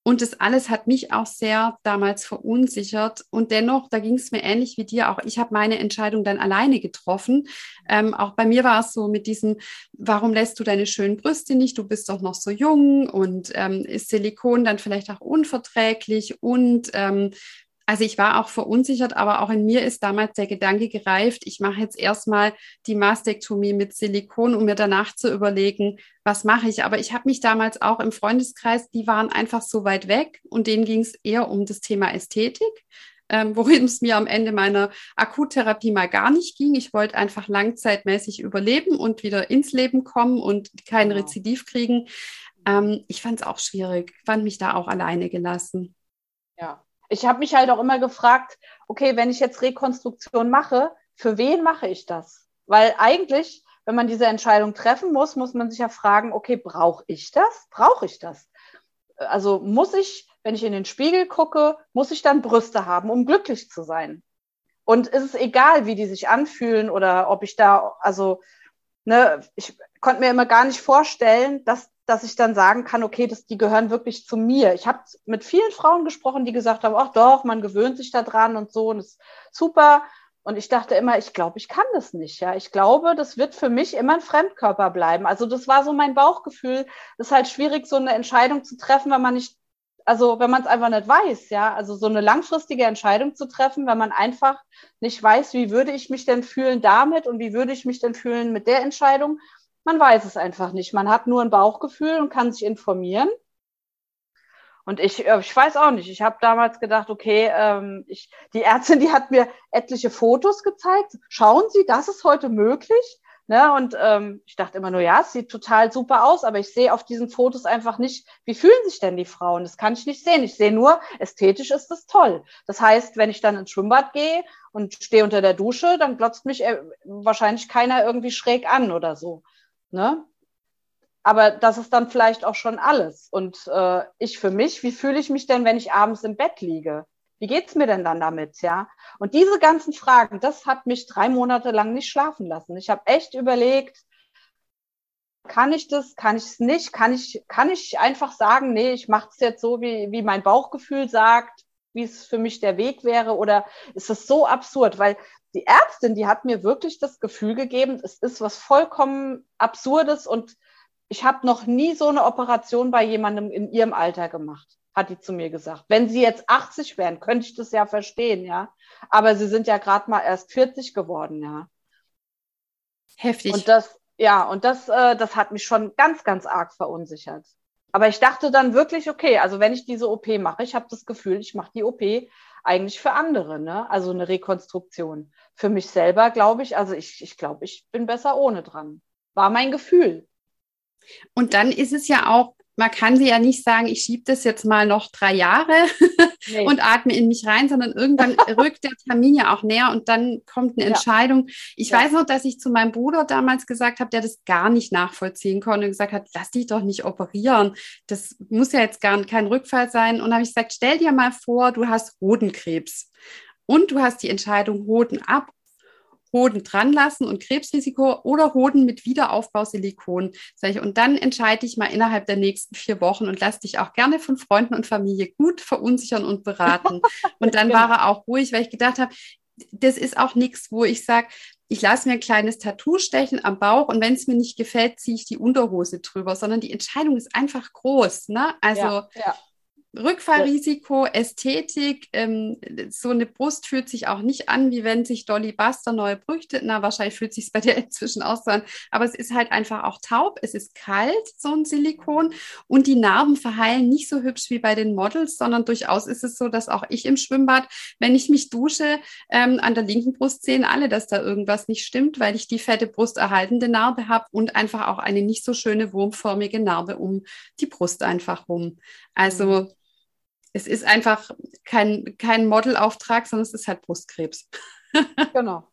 Speaker 1: Und das alles hat mich auch sehr damals verunsichert. Und dennoch, da ging es mir ähnlich wie dir auch. Ich habe meine Entscheidung dann alleine getroffen. Ähm, auch bei mir war es so mit diesem, warum lässt du deine schönen Brüste nicht? Du bist doch noch so jung und ähm, ist Silikon dann vielleicht auch unverträglich und ähm, also ich war auch verunsichert, aber auch in mir ist damals der Gedanke gereift, ich mache jetzt erstmal die Mastektomie mit Silikon, um mir danach zu überlegen, was mache ich. Aber ich habe mich damals auch im Freundeskreis, die waren einfach so weit weg und denen ging es eher um das Thema Ästhetik. Ähm, worin es mir am Ende meiner Akuttherapie mal gar nicht ging. Ich wollte einfach langzeitmäßig überleben und wieder ins Leben kommen und kein wow. Rezidiv kriegen. Ähm, ich fand es auch schwierig, fand mich da auch alleine gelassen.
Speaker 2: Ja, ich habe mich halt auch immer gefragt, okay, wenn ich jetzt Rekonstruktion mache, für wen mache ich das? Weil eigentlich, wenn man diese Entscheidung treffen muss, muss man sich ja fragen, okay, brauche ich das? Brauche ich das? Also muss ich, wenn ich in den Spiegel gucke, muss ich dann Brüste haben, um glücklich zu sein? Und ist es egal, wie die sich anfühlen oder ob ich da, also, ne, ich konnte mir immer gar nicht vorstellen, dass dass ich dann sagen kann, okay, das, die gehören wirklich zu mir. Ich habe mit vielen Frauen gesprochen, die gesagt haben, ach doch, man gewöhnt sich da dran und so und ist super. Und ich dachte immer, ich glaube, ich kann das nicht. Ja, ich glaube, das wird für mich immer ein Fremdkörper bleiben. Also das war so mein Bauchgefühl. Das ist halt schwierig, so eine Entscheidung zu treffen, wenn man nicht, also wenn man es einfach nicht weiß. Ja, also so eine langfristige Entscheidung zu treffen, wenn man einfach nicht weiß, wie würde ich mich denn fühlen damit und wie würde ich mich denn fühlen mit der Entscheidung. Man weiß es einfach nicht. Man hat nur ein Bauchgefühl und kann sich informieren. Und ich, äh, ich weiß auch nicht. Ich habe damals gedacht, okay, ähm, ich, die Ärztin, die hat mir etliche Fotos gezeigt. Schauen Sie, das ist heute möglich. Ne? Und ähm, ich dachte immer nur, ja, es sieht total super aus, aber ich sehe auf diesen Fotos einfach nicht, wie fühlen sich denn die Frauen? Das kann ich nicht sehen. Ich sehe nur, ästhetisch ist das toll. Das heißt, wenn ich dann ins Schwimmbad gehe und stehe unter der Dusche, dann glotzt mich äh, wahrscheinlich keiner irgendwie schräg an oder so. Ne? Aber das ist dann vielleicht auch schon alles. Und äh, ich für mich, wie fühle ich mich denn, wenn ich abends im Bett liege? Wie geht's mir denn dann damit, ja? Und diese ganzen Fragen, das hat mich drei Monate lang nicht schlafen lassen. Ich habe echt überlegt, kann ich das, kann ich es nicht, kann ich, kann ich einfach sagen, nee, ich mache es jetzt so, wie, wie mein Bauchgefühl sagt, wie es für mich der Weg wäre, oder ist es so absurd? Weil die Ärztin, die hat mir wirklich das Gefühl gegeben, es ist was vollkommen Absurdes und ich habe noch nie so eine Operation bei jemandem in ihrem Alter gemacht, hat die zu mir gesagt. Wenn sie jetzt 80 wären, könnte ich das ja verstehen, ja. Aber sie sind ja gerade mal erst 40 geworden, ja.
Speaker 1: Heftig.
Speaker 2: Und das, ja, und das, äh, das hat mich schon ganz, ganz arg verunsichert. Aber ich dachte dann wirklich, okay, also wenn ich diese OP mache, ich habe das Gefühl, ich mache die OP eigentlich für andere, ne? Also eine Rekonstruktion. Für mich selber glaube ich, also ich, ich glaube, ich bin besser ohne dran. War mein Gefühl.
Speaker 1: Und dann ist es ja auch, man kann sie ja nicht sagen, ich schiebe das jetzt mal noch drei Jahre nee. und atme in mich rein, sondern irgendwann rückt der Termin ja auch näher und dann kommt eine ja. Entscheidung. Ich ja. weiß noch, dass ich zu meinem Bruder damals gesagt habe, der das gar nicht nachvollziehen konnte und gesagt hat, lass dich doch nicht operieren. Das muss ja jetzt gar kein Rückfall sein. Und habe ich gesagt, stell dir mal vor, du hast Hodenkrebs und du hast die Entscheidung Hoden ab Hoden dran lassen und Krebsrisiko oder Hoden mit Wiederaufbausilikon. Und dann entscheide ich mal innerhalb der nächsten vier Wochen und lass dich auch gerne von Freunden und Familie gut verunsichern und beraten. Und dann genau. war er auch ruhig, weil ich gedacht habe, das ist auch nichts, wo ich sage, ich lasse mir ein kleines Tattoo stechen am Bauch und wenn es mir nicht gefällt, ziehe ich die Unterhose drüber, sondern die Entscheidung ist einfach groß. Ne? Also ja, ja. Rückfallrisiko, Ästhetik, ähm, so eine Brust fühlt sich auch nicht an, wie wenn sich Dolly Buster neu brüchte. Na, wahrscheinlich fühlt sich bei dir inzwischen auch so an. Aber es ist halt einfach auch taub, es ist kalt, so ein Silikon. Und die Narben verheilen nicht so hübsch wie bei den Models, sondern durchaus ist es so, dass auch ich im Schwimmbad, wenn ich mich dusche, ähm, an der linken Brust sehen alle, dass da irgendwas nicht stimmt, weil ich die fette Brust erhaltende Narbe habe und einfach auch eine nicht so schöne wurmförmige Narbe um die Brust einfach rum. Also mhm es ist einfach kein, kein Modelauftrag, sondern es ist halt Brustkrebs.
Speaker 2: genau.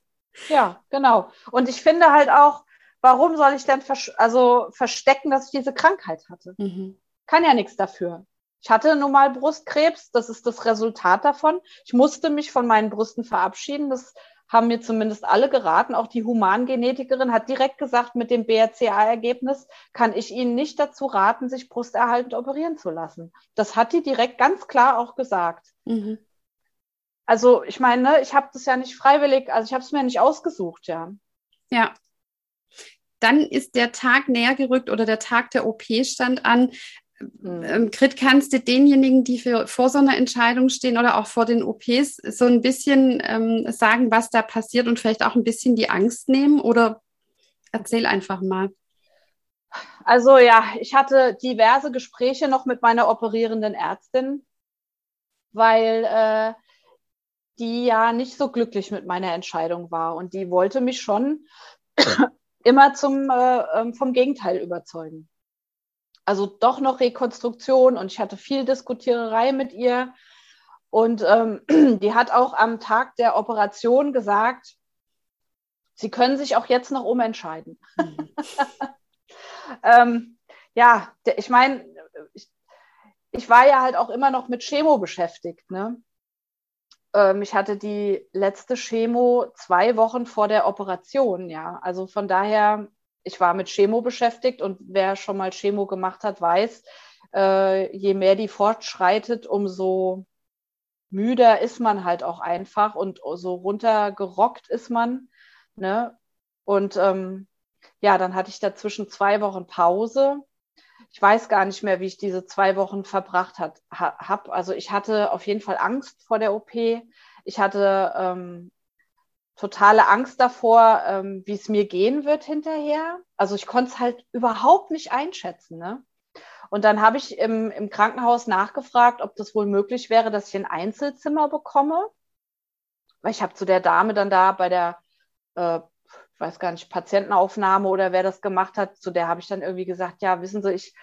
Speaker 2: Ja, genau. Und ich finde halt auch, warum soll ich denn vers also verstecken, dass ich diese Krankheit hatte? Mhm. Kann ja nichts dafür. Ich hatte nun mal Brustkrebs, das ist das Resultat davon. Ich musste mich von meinen Brüsten verabschieden. Das haben mir zumindest alle geraten. Auch die Humangenetikerin hat direkt gesagt, mit dem BRCA-Ergebnis kann ich Ihnen nicht dazu raten, sich brusterhaltend operieren zu lassen. Das hat die direkt ganz klar auch gesagt. Mhm. Also ich meine, ich habe das ja nicht freiwillig, also ich habe es mir nicht ausgesucht, ja.
Speaker 1: Ja. Dann ist der Tag näher gerückt oder der Tag der OP stand an. Mhm. Grit, kannst du denjenigen, die für, vor so einer Entscheidung stehen oder auch vor den OPs, so ein bisschen ähm, sagen, was da passiert und vielleicht auch ein bisschen die Angst nehmen? Oder erzähl einfach mal.
Speaker 2: Also ja, ich hatte diverse Gespräche noch mit meiner operierenden Ärztin, weil äh, die ja nicht so glücklich mit meiner Entscheidung war und die wollte mich schon immer zum, äh, ähm, vom Gegenteil überzeugen also doch noch Rekonstruktion und ich hatte viel Diskutiererei mit ihr. Und ähm, die hat auch am Tag der Operation gesagt, sie können sich auch jetzt noch umentscheiden. Mhm. ähm, ja, ich meine, ich, ich, war ja halt auch immer noch mit Chemo beschäftigt. Ne? Ähm, ich hatte die letzte Chemo zwei Wochen vor der Operation, ja. Also von daher ich war mit Chemo beschäftigt und wer schon mal Chemo gemacht hat, weiß, äh, je mehr die fortschreitet, umso müder ist man halt auch einfach und so runtergerockt ist man. Ne? Und ähm, ja, dann hatte ich dazwischen zwei Wochen Pause. Ich weiß gar nicht mehr, wie ich diese zwei Wochen verbracht habe. Also ich hatte auf jeden Fall Angst vor der OP. Ich hatte ähm, totale Angst davor, ähm, wie es mir gehen wird hinterher. Also ich konnte es halt überhaupt nicht einschätzen. Ne? Und dann habe ich im, im Krankenhaus nachgefragt, ob das wohl möglich wäre, dass ich ein Einzelzimmer bekomme. Weil ich habe zu der Dame dann da bei der, äh, ich weiß gar nicht, Patientenaufnahme oder wer das gemacht hat, zu der habe ich dann irgendwie gesagt, ja, wissen Sie, ich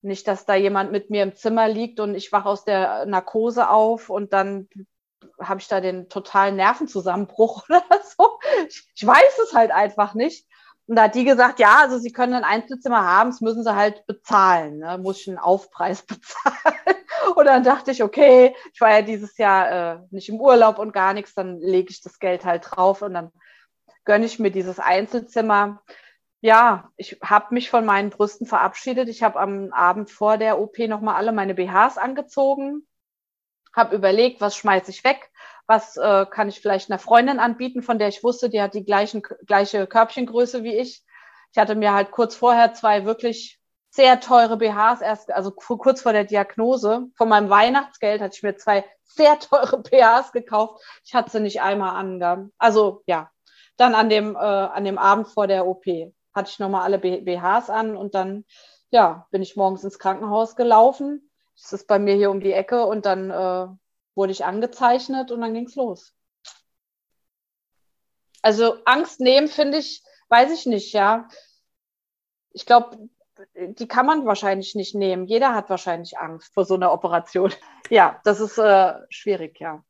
Speaker 2: nicht, dass da jemand mit mir im Zimmer liegt und ich wache aus der Narkose auf und dann habe ich da den totalen Nervenzusammenbruch oder so? Ich, weiß es halt einfach nicht. Und da hat die gesagt, ja, also sie können ein Einzelzimmer haben, das müssen sie halt bezahlen. Ne? Muss ich einen Aufpreis bezahlen. Und dann dachte ich, okay, ich war ja dieses Jahr äh, nicht im Urlaub und gar nichts, dann lege ich das Geld halt drauf und dann gönne ich mir dieses Einzelzimmer. Ja, ich habe mich von meinen Brüsten verabschiedet. Ich habe am Abend vor der OP nochmal alle meine BHs angezogen, habe überlegt, was schmeiße ich weg, was äh, kann ich vielleicht einer Freundin anbieten, von der ich wusste, die hat die gleichen, gleiche Körbchengröße wie ich. Ich hatte mir halt kurz vorher zwei wirklich sehr teure BHs erst, also kurz vor der Diagnose. Von meinem Weihnachtsgeld hatte ich mir zwei sehr teure BHs gekauft. Ich hatte sie nicht einmal angegangen. Also ja, dann an dem, äh, an dem Abend vor der OP hatte ich nochmal alle BHs an und dann, ja, bin ich morgens ins Krankenhaus gelaufen. Das ist bei mir hier um die Ecke und dann äh, wurde ich angezeichnet und dann ging's los. Also Angst nehmen, finde ich, weiß ich nicht, ja. Ich glaube, die kann man wahrscheinlich nicht nehmen. Jeder hat wahrscheinlich Angst vor so einer Operation. Ja, das ist äh, schwierig, ja.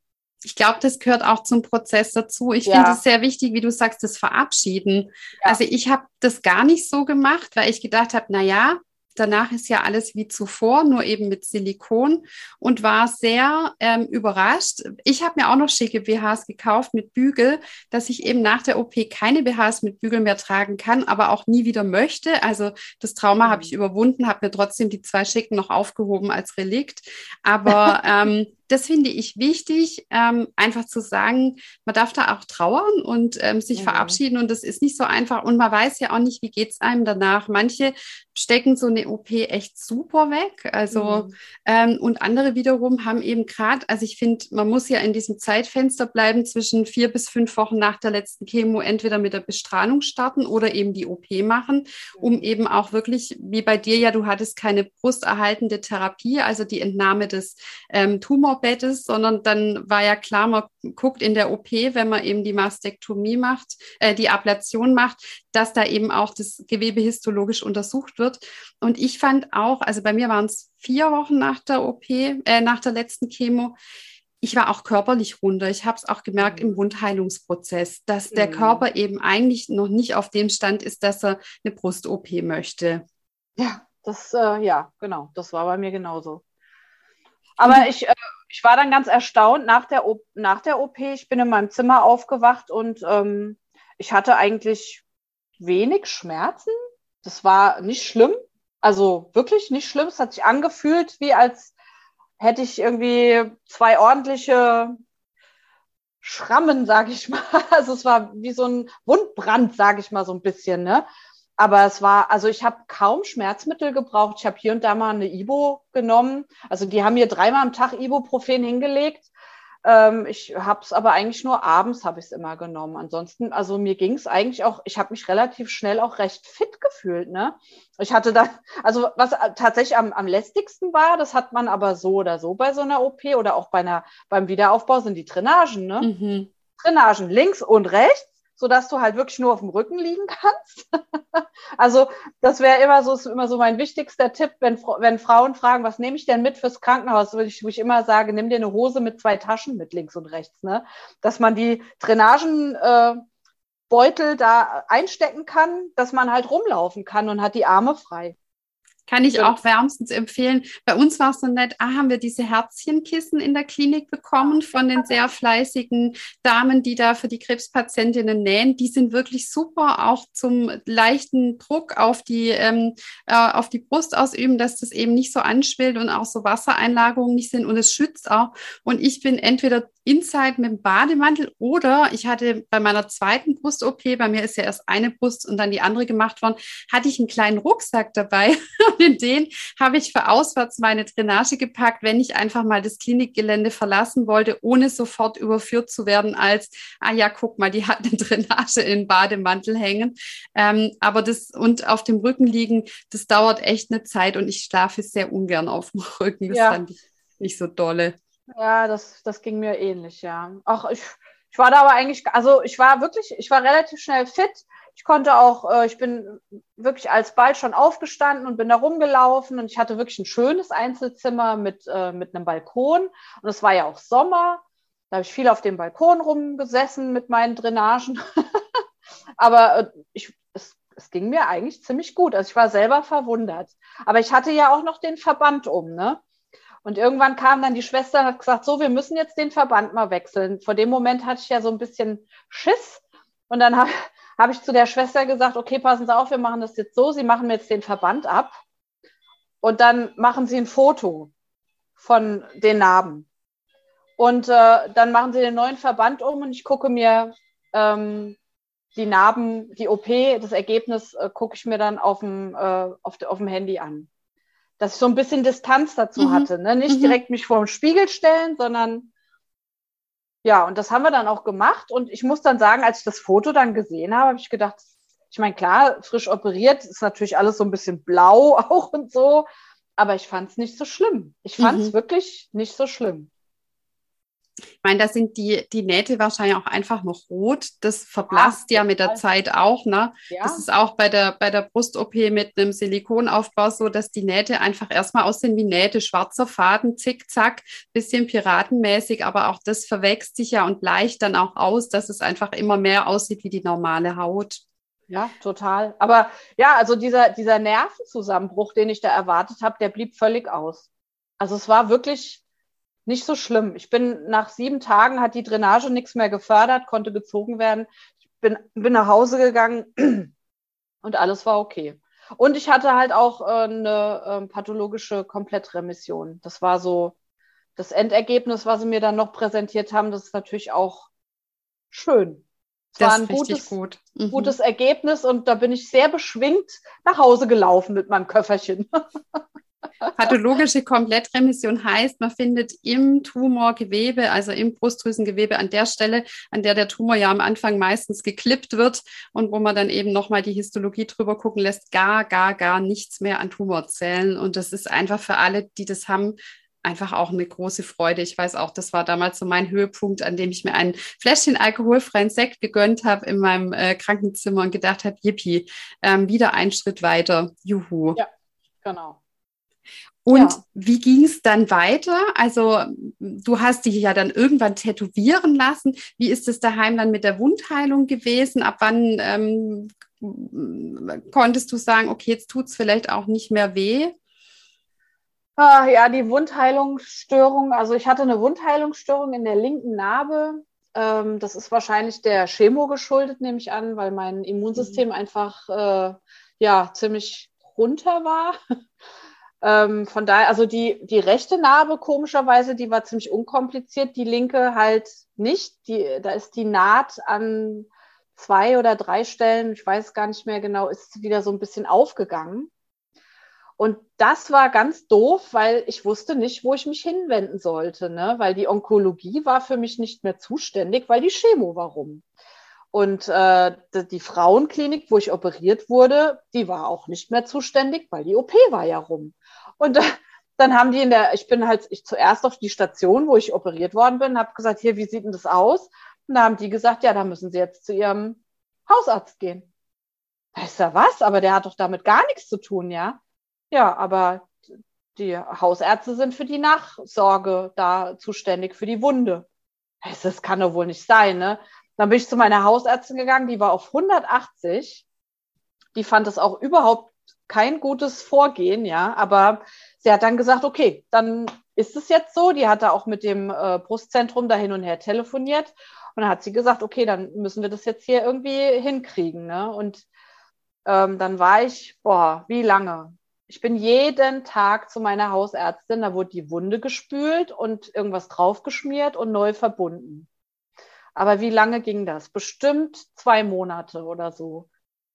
Speaker 1: Ich glaube, das gehört auch zum Prozess dazu. Ich ja. finde es sehr wichtig, wie du sagst, das Verabschieden. Ja. Also ich habe das gar nicht so gemacht, weil ich gedacht habe, na ja, Danach ist ja alles wie zuvor, nur eben mit Silikon und war sehr ähm, überrascht. Ich habe mir auch noch schicke BHs gekauft mit Bügel, dass ich eben nach der OP keine BHs mit Bügel mehr tragen kann, aber auch nie wieder möchte. Also das Trauma habe ich mhm. überwunden, habe mir trotzdem die zwei schicken noch aufgehoben als Relikt. Aber ähm, das finde ich wichtig, ähm, einfach zu sagen, man darf da auch trauern und ähm, sich mhm. verabschieden und das ist nicht so einfach und man weiß ja auch nicht, wie geht es einem danach. Manche stecken so eine OP echt super weg, also mhm. ähm, und andere wiederum haben eben gerade, also ich finde, man muss ja in diesem Zeitfenster bleiben zwischen vier bis fünf Wochen nach der letzten Chemo entweder mit der Bestrahlung starten oder eben die OP machen, um mhm. eben auch wirklich, wie bei dir ja, du hattest keine brusterhaltende Therapie, also die Entnahme des ähm, Tumor Bett ist, sondern dann war ja klar, man guckt in der OP, wenn man eben die Mastektomie macht, äh, die Ablation macht, dass da eben auch das Gewebe histologisch untersucht wird. Und ich fand auch, also bei mir waren es vier Wochen nach der OP, äh, nach der letzten Chemo, ich war auch körperlich runter. Ich habe es auch gemerkt im Wundheilungsprozess, dass der mhm. Körper eben eigentlich noch nicht auf dem Stand ist, dass er eine Brust-OP möchte.
Speaker 2: Ja, das, äh, ja, genau. Das war bei mir genauso. Aber ich, äh, ich war dann ganz erstaunt nach der, o nach der OP. Ich bin in meinem Zimmer aufgewacht und ähm, ich hatte eigentlich wenig Schmerzen. Das war nicht schlimm. Also wirklich nicht schlimm. Es hat sich angefühlt, wie als hätte ich irgendwie zwei ordentliche Schrammen, sag ich mal. Also es war wie so ein Wundbrand, sag ich mal so ein bisschen. Ne? Aber es war, also ich habe kaum Schmerzmittel gebraucht. Ich habe hier und da mal eine Ibo genommen. Also die haben mir dreimal am Tag Ibuprofen hingelegt. Ähm, ich habe es aber eigentlich nur abends habe ich es immer genommen. Ansonsten, also mir ging es eigentlich auch, ich habe mich relativ schnell auch recht fit gefühlt. Ne? Ich hatte da, also was tatsächlich am, am lästigsten war, das hat man aber so oder so bei so einer OP oder auch bei einer, beim Wiederaufbau sind die Drainagen. Ne? Mhm. Drainagen links und rechts sodass du halt wirklich nur auf dem Rücken liegen kannst. also das wäre immer so, ist immer so mein wichtigster Tipp, wenn, wenn Frauen fragen, was nehme ich denn mit fürs Krankenhaus, würde ich, wo ich immer sage, nimm dir eine Hose mit zwei Taschen mit links und rechts, ne? Dass man die Drainagenbeutel äh, da einstecken kann, dass man halt rumlaufen kann und hat die Arme frei.
Speaker 1: Kann ich auch wärmstens empfehlen. Bei uns war es so nett, ah, haben wir diese Herzchenkissen in der Klinik bekommen von den sehr fleißigen Damen, die da für die Krebspatientinnen nähen. Die sind wirklich super, auch zum leichten Druck auf die, ähm, äh, auf die Brust ausüben, dass das eben nicht so anschwillt und auch so Wassereinlagerungen nicht sind und es schützt auch. Und ich bin entweder inside mit dem Bademantel oder ich hatte bei meiner zweiten Brust-OP, bei mir ist ja erst eine Brust und dann die andere gemacht worden, hatte ich einen kleinen Rucksack dabei und in den habe ich für auswärts meine Drainage gepackt, wenn ich einfach mal das Klinikgelände verlassen wollte, ohne sofort überführt zu werden als, ah ja, guck mal, die hat eine Drainage in Bademantel hängen. Ähm, aber das und auf dem Rücken liegen, das dauert echt eine Zeit und ich schlafe sehr ungern auf dem Rücken. Das ja. fand ich nicht so dolle.
Speaker 2: Ja, das, das ging mir ähnlich, ja. Ach, ich, ich war da aber eigentlich, also ich war wirklich, ich war relativ schnell fit. Ich konnte auch, äh, ich bin wirklich alsbald schon aufgestanden und bin da rumgelaufen und ich hatte wirklich ein schönes Einzelzimmer mit, äh, mit einem Balkon und es war ja auch Sommer. Da habe ich viel auf dem Balkon rumgesessen mit meinen Drainagen. aber äh, ich, es es ging mir eigentlich ziemlich gut. Also ich war selber verwundert. Aber ich hatte ja auch noch den Verband um, ne? Und irgendwann kam dann die Schwester und hat gesagt, so, wir müssen jetzt den Verband mal wechseln. Vor dem Moment hatte ich ja so ein bisschen Schiss. Und dann habe hab ich zu der Schwester gesagt, okay, passen Sie auf, wir machen das jetzt so, Sie machen mir jetzt den Verband ab und dann machen Sie ein Foto von den Narben. Und äh, dann machen Sie den neuen Verband um und ich gucke mir ähm, die Narben, die OP, das Ergebnis äh, gucke ich mir dann auf dem, äh, auf, auf dem Handy an. Dass ich so ein bisschen Distanz dazu mhm. hatte. Ne? Nicht mhm. direkt mich vor den Spiegel stellen, sondern ja, und das haben wir dann auch gemacht. Und ich muss dann sagen, als ich das Foto dann gesehen habe, habe ich gedacht, ich meine, klar, frisch operiert ist natürlich alles so ein bisschen blau auch und so, aber ich fand es nicht so schlimm. Ich fand es mhm. wirklich nicht so schlimm.
Speaker 1: Ich meine, da sind die, die Nähte wahrscheinlich auch einfach noch rot. Das verblasst ja, ja mit der Zeit auch. Ne? Ja. Das ist auch bei der, bei der Brust-OP mit einem Silikonaufbau so, dass die Nähte einfach erstmal aussehen wie Nähte, schwarzer Faden, zickzack, bisschen piratenmäßig, aber auch das verwächst sich ja und leicht dann auch aus, dass es einfach immer mehr aussieht wie die normale Haut.
Speaker 2: Ja, total. Aber ja, also dieser, dieser Nervenzusammenbruch, den ich da erwartet habe, der blieb völlig aus. Also es war wirklich nicht so schlimm. Ich bin nach sieben Tagen hat die Drainage nichts mehr gefördert, konnte gezogen werden. Ich bin, bin nach Hause gegangen und alles war okay. Und ich hatte halt auch äh, eine äh, pathologische Komplettremission. Das war so das Endergebnis, was sie mir dann noch präsentiert haben. Das ist natürlich auch schön. Es war ein gutes, gut. mhm. gutes Ergebnis und da bin ich sehr beschwingt nach Hause gelaufen mit meinem Köfferchen.
Speaker 1: Pathologische Komplettremission heißt, man findet im Tumorgewebe, also im Brustdrüsengewebe an der Stelle, an der der Tumor ja am Anfang meistens geklippt wird und wo man dann eben nochmal die Histologie drüber gucken lässt, gar, gar, gar nichts mehr an Tumorzellen. Und das ist einfach für alle, die das haben, einfach auch eine große Freude. Ich weiß auch, das war damals so mein Höhepunkt, an dem ich mir ein Fläschchen alkoholfreien Sekt gegönnt habe in meinem äh, Krankenzimmer und gedacht habe, yippie, ähm, wieder einen Schritt weiter. Juhu. Ja, genau. Und ja. wie ging es dann weiter? Also du hast dich ja dann irgendwann tätowieren lassen. Wie ist es daheim dann mit der Wundheilung gewesen? Ab wann ähm, konntest du sagen, okay, jetzt tut es vielleicht auch nicht mehr weh?
Speaker 2: Ah, ja, die Wundheilungsstörung. Also ich hatte eine Wundheilungsstörung in der linken Narbe. Ähm, das ist wahrscheinlich der Chemo geschuldet, nehme ich an, weil mein Immunsystem mhm. einfach äh, ja ziemlich runter war. Ähm, von daher, also die, die rechte Narbe komischerweise, die war ziemlich unkompliziert, die linke halt nicht. Die, da ist die Naht an zwei oder drei Stellen, ich weiß gar nicht mehr genau, ist wieder so ein bisschen aufgegangen. Und das war ganz doof, weil ich wusste nicht, wo ich mich hinwenden sollte, ne? weil die Onkologie war für mich nicht mehr zuständig, weil die Chemo war rum. Und äh, die Frauenklinik, wo ich operiert wurde, die war auch nicht mehr zuständig, weil die OP war ja rum. Und dann haben die in der, ich bin halt ich zuerst auf die Station, wo ich operiert worden bin, habe gesagt, hier, wie sieht denn das aus? Und da haben die gesagt, ja, da müssen Sie jetzt zu Ihrem Hausarzt gehen. Weißt du was? Aber der hat doch damit gar nichts zu tun, ja? Ja, aber die Hausärzte sind für die Nachsorge da zuständig, für die Wunde. Das kann doch wohl nicht sein, ne? Dann bin ich zu meiner Hausärztin gegangen, die war auf 180. Die fand es auch überhaupt kein gutes Vorgehen, ja. Aber sie hat dann gesagt, okay, dann ist es jetzt so. Die hatte auch mit dem äh, Brustzentrum da hin und her telefoniert. Und dann hat sie gesagt, okay, dann müssen wir das jetzt hier irgendwie hinkriegen. Ne? Und ähm, dann war ich, boah, wie lange? Ich bin jeden Tag zu meiner Hausärztin, da wurde die Wunde gespült und irgendwas draufgeschmiert und neu verbunden. Aber wie lange ging das? Bestimmt zwei Monate oder so.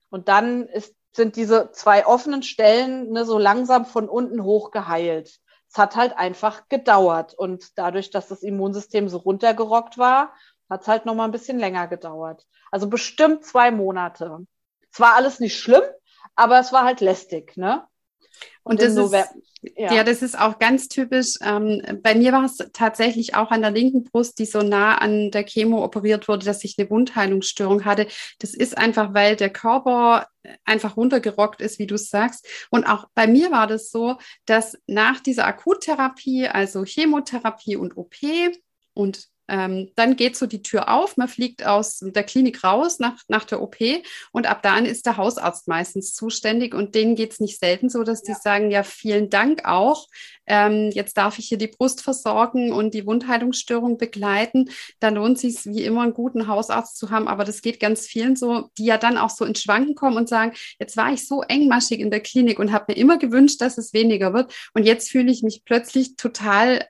Speaker 2: Und dann ist, sind diese zwei offenen Stellen ne, so langsam von unten hoch geheilt. Es hat halt einfach gedauert. Und dadurch, dass das Immunsystem so runtergerockt war, hat es halt noch mal ein bisschen länger gedauert. Also bestimmt zwei Monate. Es war alles nicht schlimm, aber es war halt lästig, ne?
Speaker 1: Und, und das November, ist, ja. ja. das ist auch ganz typisch. Ähm, bei mir war es tatsächlich auch an der linken Brust, die so nah an der Chemo operiert wurde, dass ich eine Wundheilungsstörung hatte. Das ist einfach, weil der Körper einfach runtergerockt ist, wie du sagst. Und auch bei mir war das so, dass nach dieser Akuttherapie, also Chemotherapie und OP und ähm, dann geht so die Tür auf, man fliegt aus der Klinik raus nach, nach der OP und ab dann ist der Hausarzt meistens zuständig und denen geht es nicht selten so, dass ja. die sagen, ja, vielen Dank auch. Ähm, jetzt darf ich hier die Brust versorgen und die Wundheilungsstörung begleiten. Da lohnt sich es wie immer einen guten Hausarzt zu haben, aber das geht ganz vielen so, die ja dann auch so ins Schwanken kommen und sagen, jetzt war ich so engmaschig in der Klinik und habe mir immer gewünscht, dass es weniger wird und jetzt fühle ich mich plötzlich total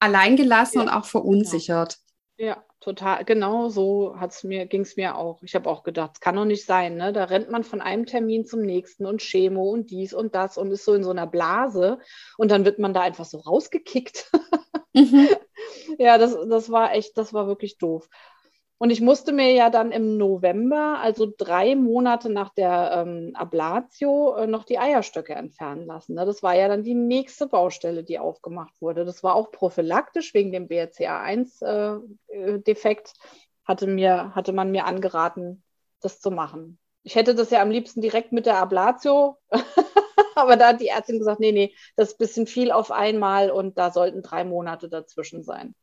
Speaker 1: alleingelassen ja, und auch verunsichert.
Speaker 2: Genau. Ja, total. Genau so hat's mir, ging es mir auch. Ich habe auch gedacht, es kann doch nicht sein. Ne? Da rennt man von einem Termin zum nächsten und Chemo und dies und das und ist so in so einer Blase und dann wird man da einfach so rausgekickt. Mhm. ja, das, das war echt, das war wirklich doof. Und ich musste mir ja dann im November, also drei Monate nach der ähm, Ablatio, äh, noch die Eierstöcke entfernen lassen. Ne? Das war ja dann die nächste Baustelle, die aufgemacht wurde. Das war auch prophylaktisch wegen dem BRCA1-Defekt. Äh, hatte, mir, hatte man mir angeraten, das zu machen. Ich hätte das ja am liebsten direkt mit der Ablatio, aber da hat die Ärztin gesagt, nee, nee, das ist ein bisschen viel auf einmal und da sollten drei Monate dazwischen sein.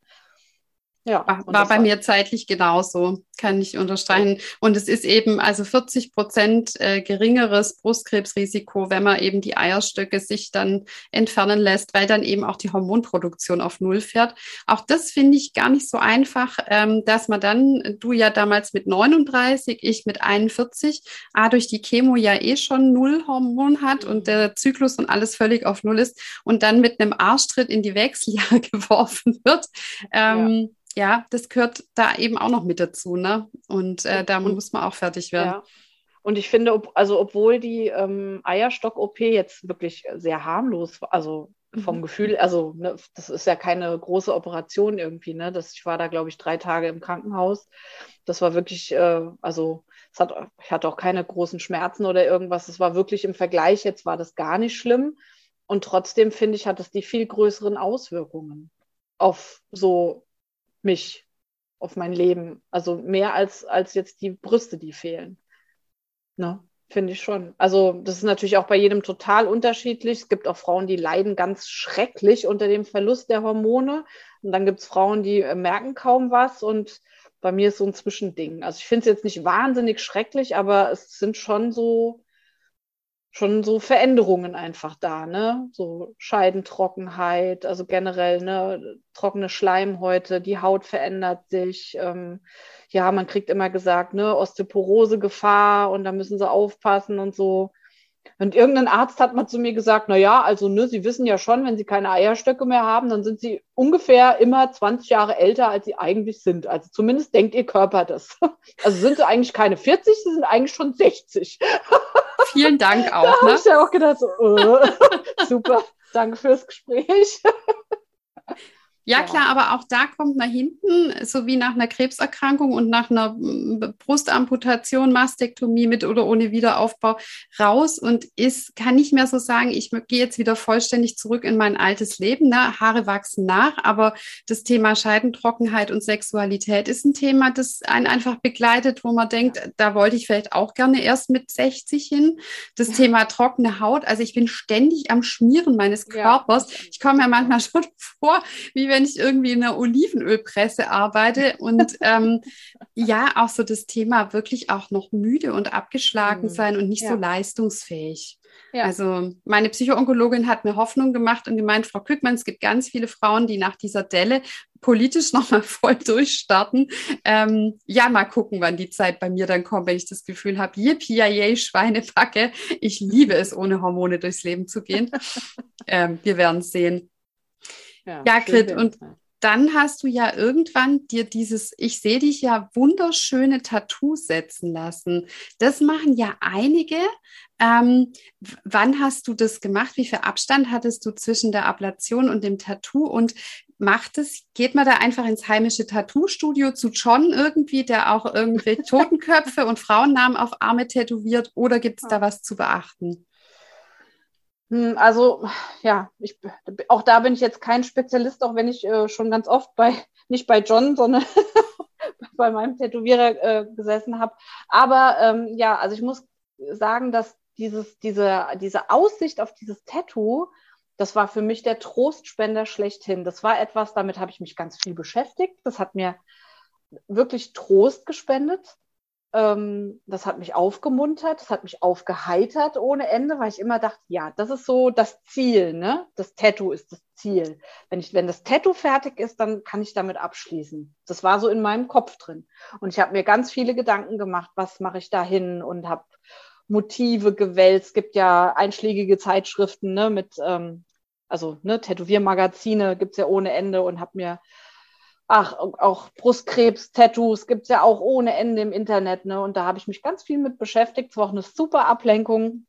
Speaker 1: Ja, war, war bei mir zeitlich genauso, kann ich unterstreichen. Und es ist eben also 40 Prozent äh, geringeres Brustkrebsrisiko, wenn man eben die Eierstöcke sich dann entfernen lässt, weil dann eben auch die Hormonproduktion auf Null fährt. Auch das finde ich gar nicht so einfach, ähm, dass man dann, du ja damals mit 39, ich mit 41, A, durch die Chemo ja eh schon Null Hormon hat und der Zyklus und alles völlig auf Null ist und dann mit einem Arschtritt in die Wechseljahre geworfen wird. Ähm, ja ja, das gehört da eben auch noch mit dazu, ne? Und äh, da muss man auch fertig werden. Ja.
Speaker 2: Und ich finde, ob, also obwohl die ähm, Eierstock-OP jetzt wirklich sehr harmlos war, also vom mhm. Gefühl, also ne, das ist ja keine große Operation irgendwie, ne? Das, ich war da, glaube ich, drei Tage im Krankenhaus. Das war wirklich, äh, also es hat, ich hatte auch keine großen Schmerzen oder irgendwas. Das war wirklich im Vergleich, jetzt war das gar nicht schlimm. Und trotzdem finde ich, hat es die viel größeren Auswirkungen auf so mich, auf mein Leben. Also mehr als, als jetzt die Brüste, die fehlen. Ne? Finde ich schon. Also, das ist natürlich auch bei jedem total unterschiedlich. Es gibt auch Frauen, die leiden ganz schrecklich unter dem Verlust der Hormone. Und dann gibt es Frauen, die äh, merken kaum was. Und bei mir ist so ein Zwischending. Also, ich finde es jetzt nicht wahnsinnig schrecklich, aber es sind schon so schon so Veränderungen einfach da, ne? So Scheidentrockenheit, also generell, ne, trockene Schleimhäute, die Haut verändert sich. Ähm, ja, man kriegt immer gesagt, ne, Osteoporose-Gefahr und da müssen sie aufpassen und so. Und irgendein Arzt hat mal zu mir gesagt, na ja, also ne, Sie wissen ja schon, wenn Sie keine Eierstöcke mehr haben, dann sind Sie ungefähr immer 20 Jahre älter, als Sie eigentlich sind. Also zumindest denkt Ihr Körper das. Also sind Sie eigentlich keine 40, Sie sind eigentlich schon 60.
Speaker 1: Vielen Dank auch. Da
Speaker 2: ne? habe ich ja auch gedacht, so, oh, super, danke fürs Gespräch.
Speaker 1: Ja, klar, aber auch da kommt nach hinten, so wie nach einer Krebserkrankung und nach einer Brustamputation, Mastektomie mit oder ohne Wiederaufbau raus und ist, kann nicht mehr so sagen, ich gehe jetzt wieder vollständig zurück in mein altes Leben. Ne? Haare wachsen nach, aber das Thema Scheidentrockenheit und Sexualität ist ein Thema, das einen einfach begleitet, wo man denkt, da wollte ich vielleicht auch gerne erst mit 60 hin. Das ja. Thema trockene Haut, also ich bin ständig am Schmieren meines Körpers. Ja. Ich komme mir manchmal schon vor, wie wenn wenn ich irgendwie in einer Olivenölpresse arbeite und ähm, ja, auch so das Thema wirklich auch noch müde und abgeschlagen mhm. sein und nicht ja. so leistungsfähig. Ja. Also meine Psychoonkologin hat mir Hoffnung gemacht und gemeint, Frau Kückmann, es gibt ganz viele Frauen, die nach dieser Delle politisch nochmal voll durchstarten. Ähm, ja, mal gucken, wann die Zeit bei mir dann kommt, wenn ich das Gefühl habe, yippie, yay, Schweinepacke. Ich liebe es, ohne Hormone durchs Leben zu gehen. ähm, wir werden sehen. Ja, Grit, und dann hast du ja irgendwann dir dieses, ich sehe dich ja wunderschöne Tattoo setzen lassen. Das machen ja einige. Ähm, wann hast du das gemacht? Wie viel Abstand hattest du zwischen der Ablation und dem Tattoo? Und macht es, geht man da einfach ins heimische Tattoo-Studio zu John irgendwie, der auch irgendwelche Totenköpfe und Frauennamen auf Arme tätowiert? Oder gibt es da was zu beachten?
Speaker 2: Hm, also ja, ich, auch da bin ich jetzt kein Spezialist, auch wenn ich äh, schon ganz oft bei, nicht bei John, sondern bei meinem Tätowierer äh, gesessen habe. Aber ähm, ja, also ich muss sagen, dass dieses, diese, diese Aussicht auf dieses Tattoo das war für mich der Trostspender schlechthin. Das war etwas, damit habe ich mich ganz viel beschäftigt. Das hat mir wirklich Trost gespendet. Ähm, das hat mich aufgemuntert, das hat mich aufgeheitert ohne Ende, weil ich immer dachte, ja, das ist so das Ziel, ne? Das Tattoo ist das Ziel. Wenn ich, wenn das Tattoo fertig ist, dann kann ich damit abschließen. Das war so in meinem Kopf drin. Und ich habe mir ganz viele Gedanken gemacht, was mache ich da hin und habe Motive gewälzt. Es gibt ja einschlägige Zeitschriften, ne, mit, ähm, also ne, Tätowiermagazine gibt es ja ohne Ende und habe mir ach, auch Brustkrebs-Tattoos gibt es ja auch ohne Ende im Internet, ne? Und da habe ich mich ganz viel mit beschäftigt. Es war auch eine super Ablenkung.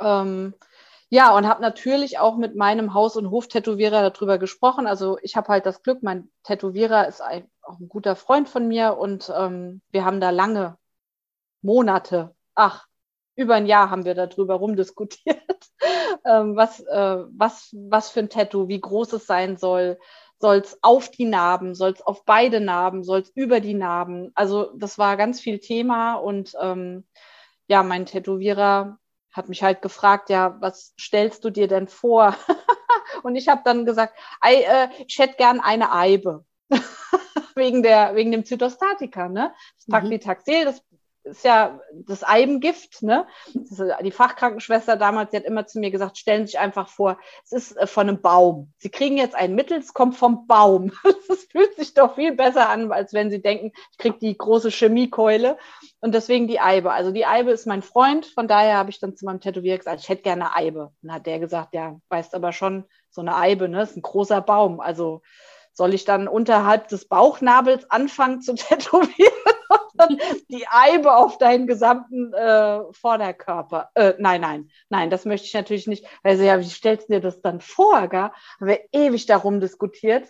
Speaker 2: Ähm, ja, und habe natürlich auch mit meinem Haus- und Hof-Tätowierer darüber gesprochen. Also ich habe halt das Glück, mein Tätowierer ist ein, auch ein guter Freund von mir und ähm, wir haben da lange Monate, ach, über ein Jahr haben wir darüber rumdiskutiert, ähm, was, äh, was, was für ein Tattoo, wie groß es sein soll, soll es auf die Narben, soll es auf beide Narben, soll es über die Narben. Also das war ganz viel Thema und ähm, ja, mein Tätowierer hat mich halt gefragt, ja, was stellst du dir denn vor? und ich habe dann gesagt, äh, ich hätte gern eine Eibe. wegen, der, wegen dem Zytostatika, ne? Das Paclitaxel, mhm. das ist ja das Eibengift, ne? die Fachkrankenschwester damals, die hat immer zu mir gesagt, stellen Sie sich einfach vor, es ist äh, von einem Baum. Sie kriegen jetzt ein Mittel, es kommt vom Baum. Das fühlt sich doch viel besser an, als wenn Sie denken, ich kriege die große Chemiekeule. Und deswegen die Eibe. Also die Eibe ist mein Freund, von daher habe ich dann zu meinem Tätowierer gesagt, ich hätte gerne eine Eibe. Und dann hat der gesagt, ja, weißt aber schon, so eine Eibe, ne, ist ein großer Baum. Also soll ich dann unterhalb des Bauchnabels anfangen zu tätowieren? die Eibe auf deinen gesamten äh, Vorderkörper. Äh, nein, nein, nein, das möchte ich natürlich nicht. Also ja, wie stellst du dir das dann vor? Gell? Haben wir ewig darum diskutiert.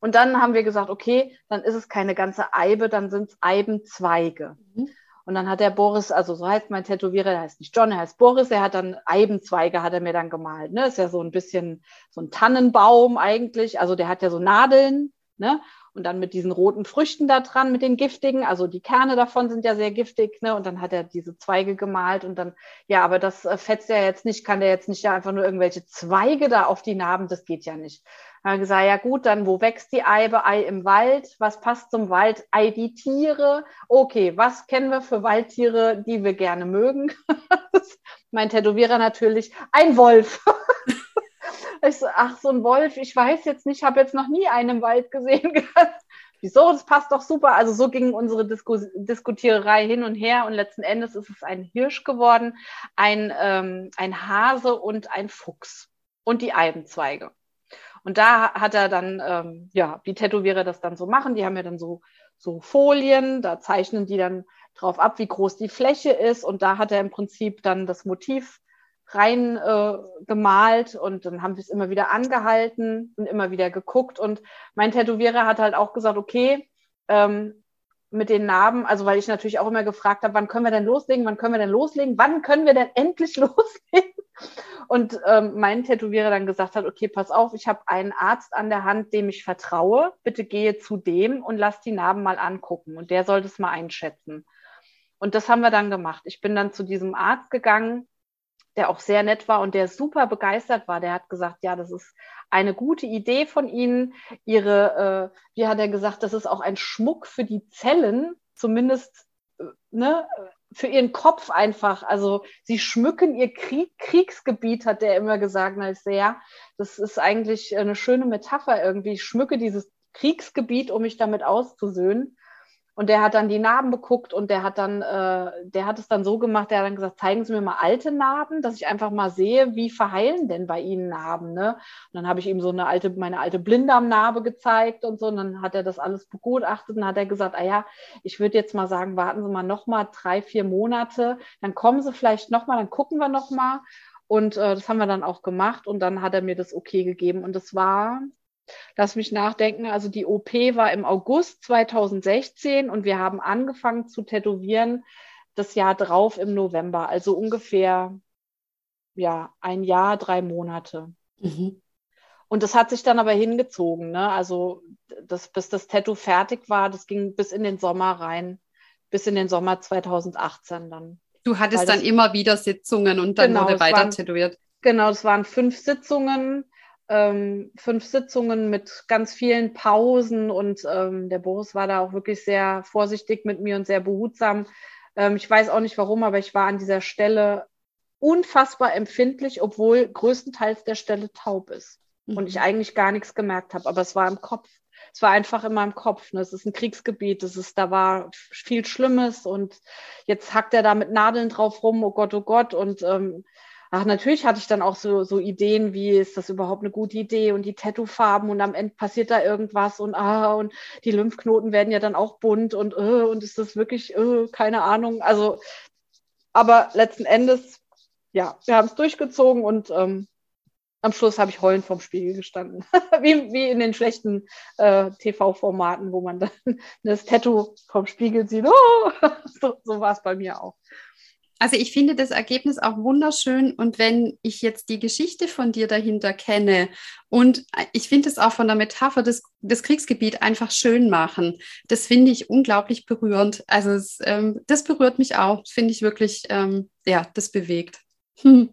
Speaker 2: Und dann haben wir gesagt, okay, dann ist es keine ganze Eibe, dann sind es Eibenzweige. Mhm. Und dann hat der Boris, also so heißt mein Tätowierer, der heißt nicht John, er heißt Boris, er hat dann Eibenzweige, hat er mir dann gemalt. Ne? Ist ja so ein bisschen so ein Tannenbaum eigentlich. Also der hat ja so Nadeln, ne? Und dann mit diesen roten Früchten da dran, mit den giftigen, also die Kerne davon sind ja sehr giftig, ne? Und dann hat er diese Zweige gemalt und dann, ja, aber das äh, fetzt ja jetzt nicht, kann der jetzt nicht ja einfach nur irgendwelche Zweige da auf die Narben, das geht ja nicht. Dann ich gesagt, ja gut, dann wo wächst die Eibe? Ei im Wald. Was passt zum Wald? Ei die Tiere. Okay, was kennen wir für Waldtiere, die wir gerne mögen? mein Tätowierer natürlich, ein Wolf. Ich so, ach, so ein Wolf, ich weiß jetzt nicht, habe jetzt noch nie einen im Wald gesehen. Wieso? Das passt doch super. Also so ging unsere Disku Diskutiererei hin und her und letzten Endes ist es ein Hirsch geworden, ein, ähm, ein Hase und ein Fuchs und die Eibenzweige. Und da hat er dann, ähm, ja, die Tätowierer das dann so machen. Die haben ja dann so, so Folien, da zeichnen die dann drauf ab, wie groß die Fläche ist. Und da hat er im Prinzip dann das Motiv rein äh, gemalt und dann haben wir es immer wieder angehalten und immer wieder geguckt. Und mein Tätowierer hat halt auch gesagt, okay, ähm, mit den Narben, also weil ich natürlich auch immer gefragt habe, wann können wir denn loslegen, wann können wir denn loslegen, wann können wir denn endlich loslegen? Und ähm, mein Tätowierer dann gesagt hat, okay, pass auf, ich habe einen Arzt an der Hand, dem ich vertraue, bitte gehe zu dem und lass die Narben mal angucken und der soll das mal einschätzen. Und das haben wir dann gemacht. Ich bin dann zu diesem Arzt gegangen der auch sehr nett war und der super begeistert war. Der hat gesagt, ja, das ist eine gute Idee von Ihnen. Ihre, äh, wie hat er gesagt, das ist auch ein Schmuck für die Zellen, zumindest äh, ne, für ihren Kopf einfach. Also sie schmücken ihr Krieg, Kriegsgebiet, hat der immer gesagt. Na, ich das ist eigentlich eine schöne Metapher irgendwie. Ich schmücke dieses Kriegsgebiet, um mich damit auszusöhnen. Und der hat dann die Narben beguckt und der hat dann, äh, der hat es dann so gemacht, der hat dann gesagt, zeigen Sie mir mal alte Narben, dass ich einfach mal sehe, wie verheilen denn bei Ihnen Narben, ne? Und dann habe ich ihm so eine alte, meine alte Blinddarmnarbe gezeigt und so, und dann hat er das alles begutachtet und hat er gesagt, ah ja, ich würde jetzt mal sagen, warten Sie mal noch mal drei, vier Monate, dann kommen Sie vielleicht noch mal, dann gucken wir noch mal. Und äh, das haben wir dann auch gemacht und dann hat er mir das okay gegeben. Und das war Lass mich nachdenken. Also die OP war im August 2016 und wir haben angefangen zu tätowieren das Jahr drauf im November. Also ungefähr ja ein Jahr, drei Monate. Mhm. Und das hat sich dann aber hingezogen. Ne? Also das, bis das Tattoo fertig war, das ging bis in den Sommer rein, bis in den Sommer 2018 dann.
Speaker 1: Du hattest dann immer wieder Sitzungen und dann genau, wurde weiter
Speaker 2: waren,
Speaker 1: tätowiert.
Speaker 2: Genau, es waren fünf Sitzungen, ähm, fünf Sitzungen mit ganz vielen Pausen und ähm, der Boris war da auch wirklich sehr vorsichtig mit mir und sehr behutsam. Ähm, ich weiß auch nicht warum, aber ich war an dieser Stelle unfassbar empfindlich, obwohl größtenteils der Stelle taub ist mhm. und ich mhm. eigentlich gar nichts gemerkt habe, aber es war im Kopf. Es war einfach in meinem Kopf. Ne? Es ist ein Kriegsgebiet, es ist, da war viel Schlimmes und jetzt hackt er da mit Nadeln drauf rum, oh Gott, oh Gott. Und ähm, ach, natürlich hatte ich dann auch so, so Ideen, wie ist das überhaupt eine gute Idee und die Tattoo-Farben und am Ende passiert da irgendwas und ah, und die Lymphknoten werden ja dann auch bunt und äh, und ist das wirklich, äh, keine Ahnung. Also, aber letzten Endes, ja, wir haben es durchgezogen und ähm, am Schluss habe ich heulend vorm Spiegel gestanden. wie, wie in den schlechten äh, TV-Formaten, wo man dann das Tattoo vom Spiegel sieht. Oh! so, so war es bei mir auch.
Speaker 1: Also ich finde das Ergebnis auch wunderschön und wenn ich jetzt die Geschichte von dir dahinter kenne und ich finde es auch von der Metapher des, des Kriegsgebiet einfach schön machen, das finde ich unglaublich berührend. Also es, ähm, das berührt mich auch, finde ich wirklich, ähm, ja, das bewegt. Hm.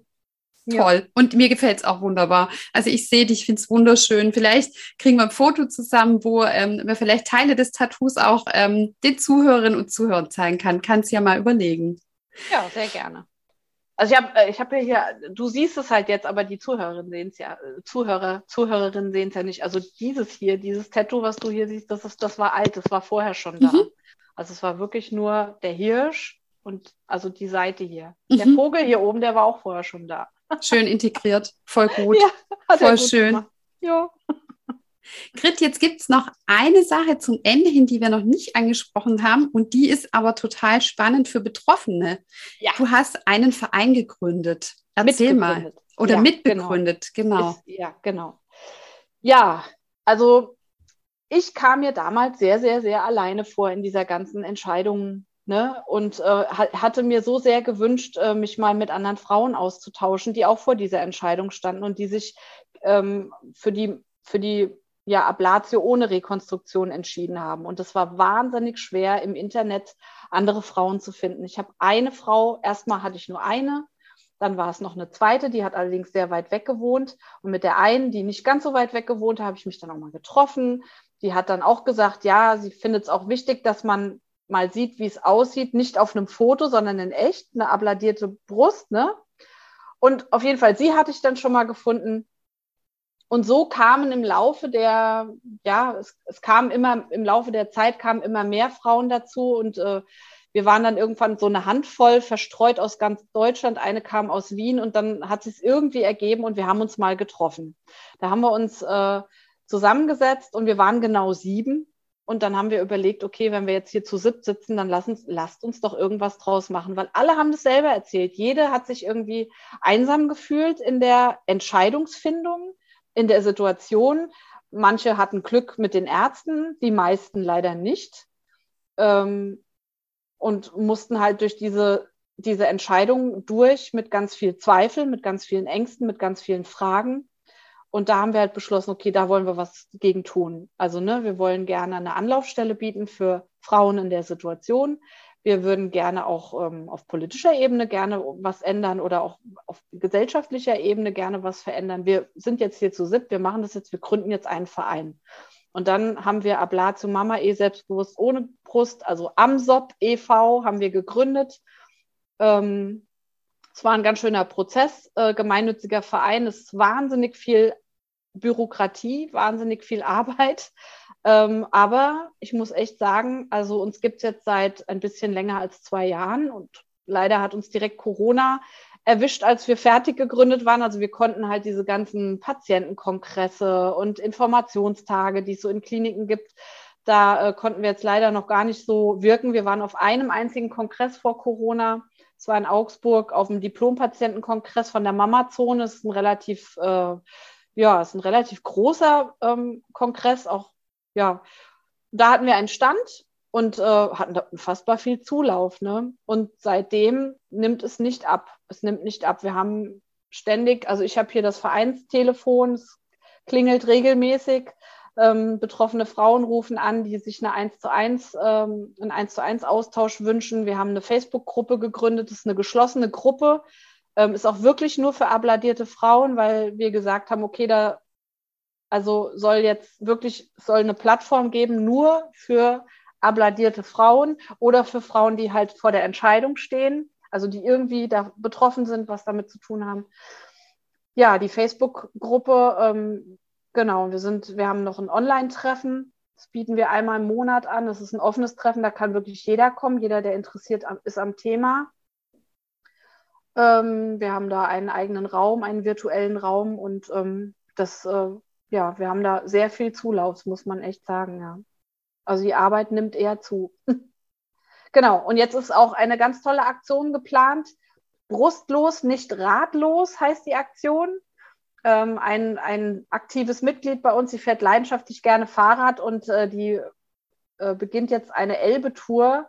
Speaker 1: Toll. Ja. Und mir gefällt es auch wunderbar. Also ich sehe dich, finde es wunderschön. Vielleicht kriegen wir ein Foto zusammen, wo ähm, wir vielleicht Teile des Tattoos auch ähm, den Zuhörerinnen und Zuhörern zeigen kann. Kannst ja mal überlegen.
Speaker 2: Ja, sehr gerne. Also ich habe äh, ich hab ja hier, du siehst es halt jetzt, aber die Zuhörerinnen sehen es ja, äh, Zuhörer, Zuhörerinnen sehen es ja nicht. Also dieses hier, dieses Tattoo, was du hier siehst, das ist, das war alt, das war vorher schon da. Mhm. Also es war wirklich nur der Hirsch und also die Seite hier. Mhm. Der Vogel hier oben, der war auch vorher schon da.
Speaker 1: Schön integriert, voll gut. Ja, voll schön. Gemacht. Ja. Grit, jetzt gibt es noch eine Sache zum Ende hin, die wir noch nicht angesprochen haben und die ist aber total spannend für Betroffene. Ja. Du hast einen Verein gegründet. Erzähl mal. Oder ja, mitbegründet, genau. genau.
Speaker 2: Ist, ja, genau. Ja, also ich kam mir damals sehr, sehr, sehr alleine vor in dieser ganzen Entscheidung Ne? Und äh, hatte mir so sehr gewünscht, äh, mich mal mit anderen Frauen auszutauschen, die auch vor dieser Entscheidung standen und die sich ähm, für die, für die ja, Ablatio ohne Rekonstruktion entschieden haben. Und es war wahnsinnig schwer, im Internet andere Frauen zu finden. Ich habe eine Frau, erstmal hatte ich nur eine, dann war es noch eine zweite, die hat allerdings sehr weit weg gewohnt. Und mit der einen, die nicht ganz so weit weg gewohnt, habe ich mich dann auch mal getroffen. Die hat dann auch gesagt, ja, sie findet es auch wichtig, dass man mal sieht, wie es aussieht, nicht auf einem Foto, sondern in echt, eine abladierte Brust, ne? Und auf jeden Fall, sie hatte ich dann schon mal gefunden. Und so kamen im Laufe der, ja, es, es kam immer, im Laufe der Zeit kamen immer mehr Frauen dazu und äh, wir waren dann irgendwann so eine Handvoll verstreut aus ganz Deutschland. Eine kam aus Wien und dann hat es irgendwie ergeben und wir haben uns mal getroffen. Da haben wir uns äh, zusammengesetzt und wir waren genau sieben und dann haben wir überlegt, okay, wenn wir jetzt hier zu sieb sitzen, dann lass uns, lasst uns doch irgendwas draus machen, weil alle haben das selber erzählt. Jede hat sich irgendwie einsam gefühlt in der Entscheidungsfindung, in der Situation. Manche hatten Glück mit den Ärzten, die meisten leider nicht. Ähm, und mussten halt durch diese, diese Entscheidung durch mit ganz viel Zweifel, mit ganz vielen Ängsten, mit ganz vielen Fragen. Und da haben wir halt beschlossen, okay, da wollen wir was gegen tun. Also, ne, wir wollen gerne eine Anlaufstelle bieten für Frauen in der Situation. Wir würden gerne auch ähm, auf politischer Ebene gerne was ändern oder auch auf gesellschaftlicher Ebene gerne was verändern. Wir sind jetzt hier zu SIP, wir machen das jetzt, wir gründen jetzt einen Verein. Und dann haben wir Ablatio Mama E selbstbewusst ohne Brust, also Amsop e.V. haben wir gegründet. Ähm, es war ein ganz schöner Prozess, äh, gemeinnütziger Verein. Es ist wahnsinnig viel Bürokratie, wahnsinnig viel Arbeit. Ähm, aber ich muss echt sagen, also uns gibt es jetzt seit ein bisschen länger als zwei Jahren und leider hat uns direkt Corona erwischt, als wir fertig gegründet waren. Also wir konnten halt diese ganzen Patientenkongresse und Informationstage, die es so in Kliniken gibt, da äh, konnten wir jetzt leider noch gar nicht so wirken. Wir waren auf einem einzigen Kongress vor Corona. Es war in Augsburg auf dem Diplompatientenkongress von der Mama-Zone. Das ist ein relativ äh, ja, es ist ein relativ großer ähm, Kongress, auch, ja, da hatten wir einen Stand und äh, hatten da unfassbar viel Zulauf. Ne? Und seitdem nimmt es nicht ab. Es nimmt nicht ab. Wir haben ständig, also ich habe hier das Vereinstelefon, es klingelt regelmäßig. Ähm, betroffene Frauen rufen an, die sich eine 1 zu 1, ähm, einen 1 zu 1 Austausch wünschen. Wir haben eine Facebook-Gruppe gegründet, das ist eine geschlossene Gruppe Ähm, ist auch wirklich nur für abladierte Frauen, weil wir gesagt haben, okay, da also soll jetzt wirklich soll eine Plattform geben nur für abladierte Frauen oder für Frauen, die halt vor der Entscheidung stehen, also die irgendwie da betroffen sind, was damit zu tun haben. Ja, die Facebook-Gruppe, ähm, genau, wir sind, wir haben noch ein Online-Treffen. Das bieten wir einmal im Monat an. Das ist ein offenes Treffen, da kann wirklich jeder kommen, jeder, der interessiert ist am Thema. Ähm, wir haben da einen eigenen Raum, einen virtuellen Raum und ähm, das, äh, ja, wir haben da sehr viel Zulauf, muss man echt sagen, ja. Also die Arbeit nimmt eher zu. genau, und jetzt ist auch eine ganz tolle Aktion geplant. Brustlos, nicht ratlos heißt die Aktion. Ähm, ein, ein aktives Mitglied bei uns, sie fährt leidenschaftlich gerne Fahrrad und äh, die äh, beginnt jetzt eine Elbe-Tour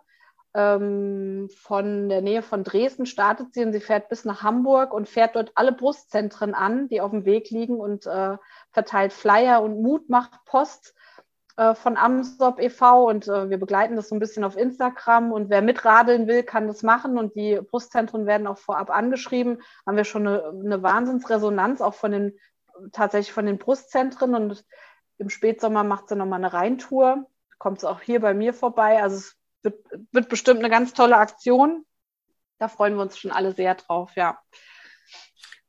Speaker 2: ähm, von der Nähe von Dresden startet sie und sie fährt bis nach Hamburg und fährt dort alle Brustzentren an, die auf dem Weg liegen und äh, verteilt Flyer und Mut macht Post äh, von Amsop e.V. und äh, wir begleiten das so ein bisschen auf Instagram und wer mitradeln will, kann das machen und die Brustzentren werden auch vorab angeschrieben. Haben wir schon eine, eine Wahnsinnsresonanz auch von den tatsächlich von den Brustzentren und im Spätsommer macht sie nochmal eine Rheintour. Kommt es auch hier bei mir vorbei. Also es wird, bestimmt eine ganz tolle Aktion. Da freuen wir uns schon alle sehr drauf, ja.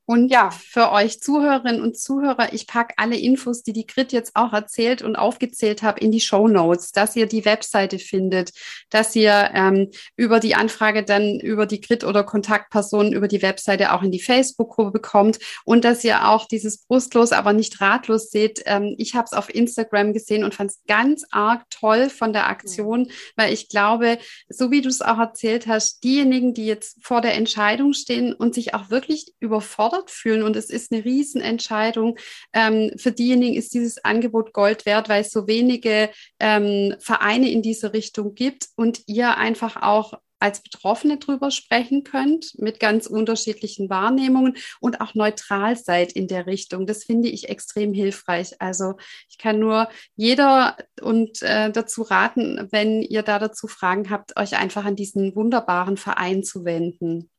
Speaker 1: Und ja, für euch Zuhörerinnen und Zuhörer, ich packe alle Infos, die die Grit jetzt auch erzählt und aufgezählt habe, in die Show Notes, dass ihr die Webseite findet, dass ihr ähm, über die Anfrage dann über die Grit oder Kontaktpersonen über die Webseite auch in die Facebook-Gruppe bekommt und dass ihr auch dieses brustlos, aber nicht ratlos seht. Ähm, ich habe es auf Instagram gesehen und fand es ganz arg toll von der Aktion, weil ich glaube, so wie du es auch erzählt hast, diejenigen, die jetzt vor der Entscheidung stehen und sich auch wirklich überfordert gefordert fühlen. Und es ist eine Riesenentscheidung. Ähm, für diejenigen ist dieses Angebot Gold wert, weil es so wenige ähm, Vereine in diese Richtung gibt und ihr einfach auch als Betroffene drüber sprechen könnt, mit ganz unterschiedlichen Wahrnehmungen und auch neutral seid in der Richtung. Das finde ich extrem hilfreich. Also ich kann nur jeder und äh, dazu raten, wenn ihr da dazu Fragen habt, euch einfach an diesen wunderbaren Verein zu wenden.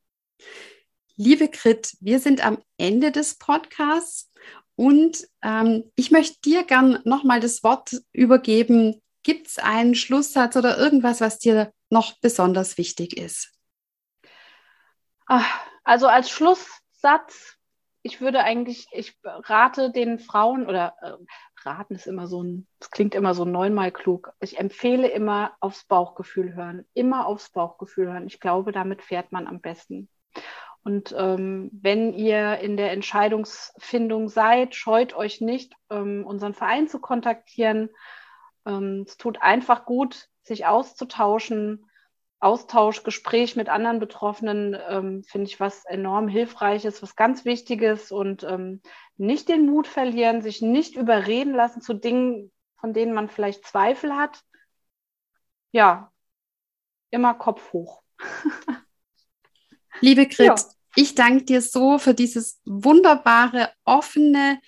Speaker 1: Liebe Grit, wir sind am Ende des Podcasts und ähm, ich möchte dir gern nochmal das Wort übergeben. Gibt es einen Schlusssatz oder irgendwas, was dir noch besonders wichtig ist?
Speaker 2: Also als Schlusssatz, ich würde eigentlich, ich rate den Frauen oder äh, raten ist immer so ein, das klingt immer so neunmal klug. Ich empfehle immer aufs Bauchgefühl hören, immer aufs Bauchgefühl hören. Ich glaube, damit fährt man am besten. Und ähm, wenn ihr in der Entscheidungsfindung seid, scheut euch nicht, ähm, unseren Verein zu kontaktieren. Ähm, es tut einfach gut, sich auszutauschen. Austausch, Gespräch mit anderen Betroffenen ähm, finde ich was enorm Hilfreiches, was ganz Wichtiges und ähm, nicht den Mut verlieren, sich nicht überreden lassen zu Dingen, von denen man vielleicht Zweifel hat. Ja, immer Kopf hoch.
Speaker 1: Liebe Grit, ja. Ich danke dir so für dieses wunderbare, offene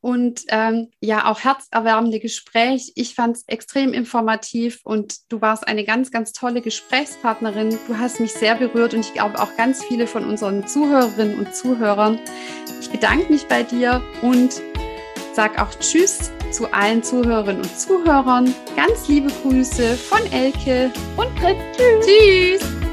Speaker 1: und ähm, ja auch herzerwärmende Gespräch. Ich fand es extrem informativ und du warst eine ganz, ganz tolle Gesprächspartnerin. Du hast mich sehr berührt und ich glaube auch ganz viele von unseren Zuhörerinnen und Zuhörern. Ich bedanke mich bei dir und sage auch Tschüss zu allen Zuhörerinnen und Zuhörern. Ganz liebe Grüße von Elke
Speaker 2: und Grit. Tschüss. Tschüss.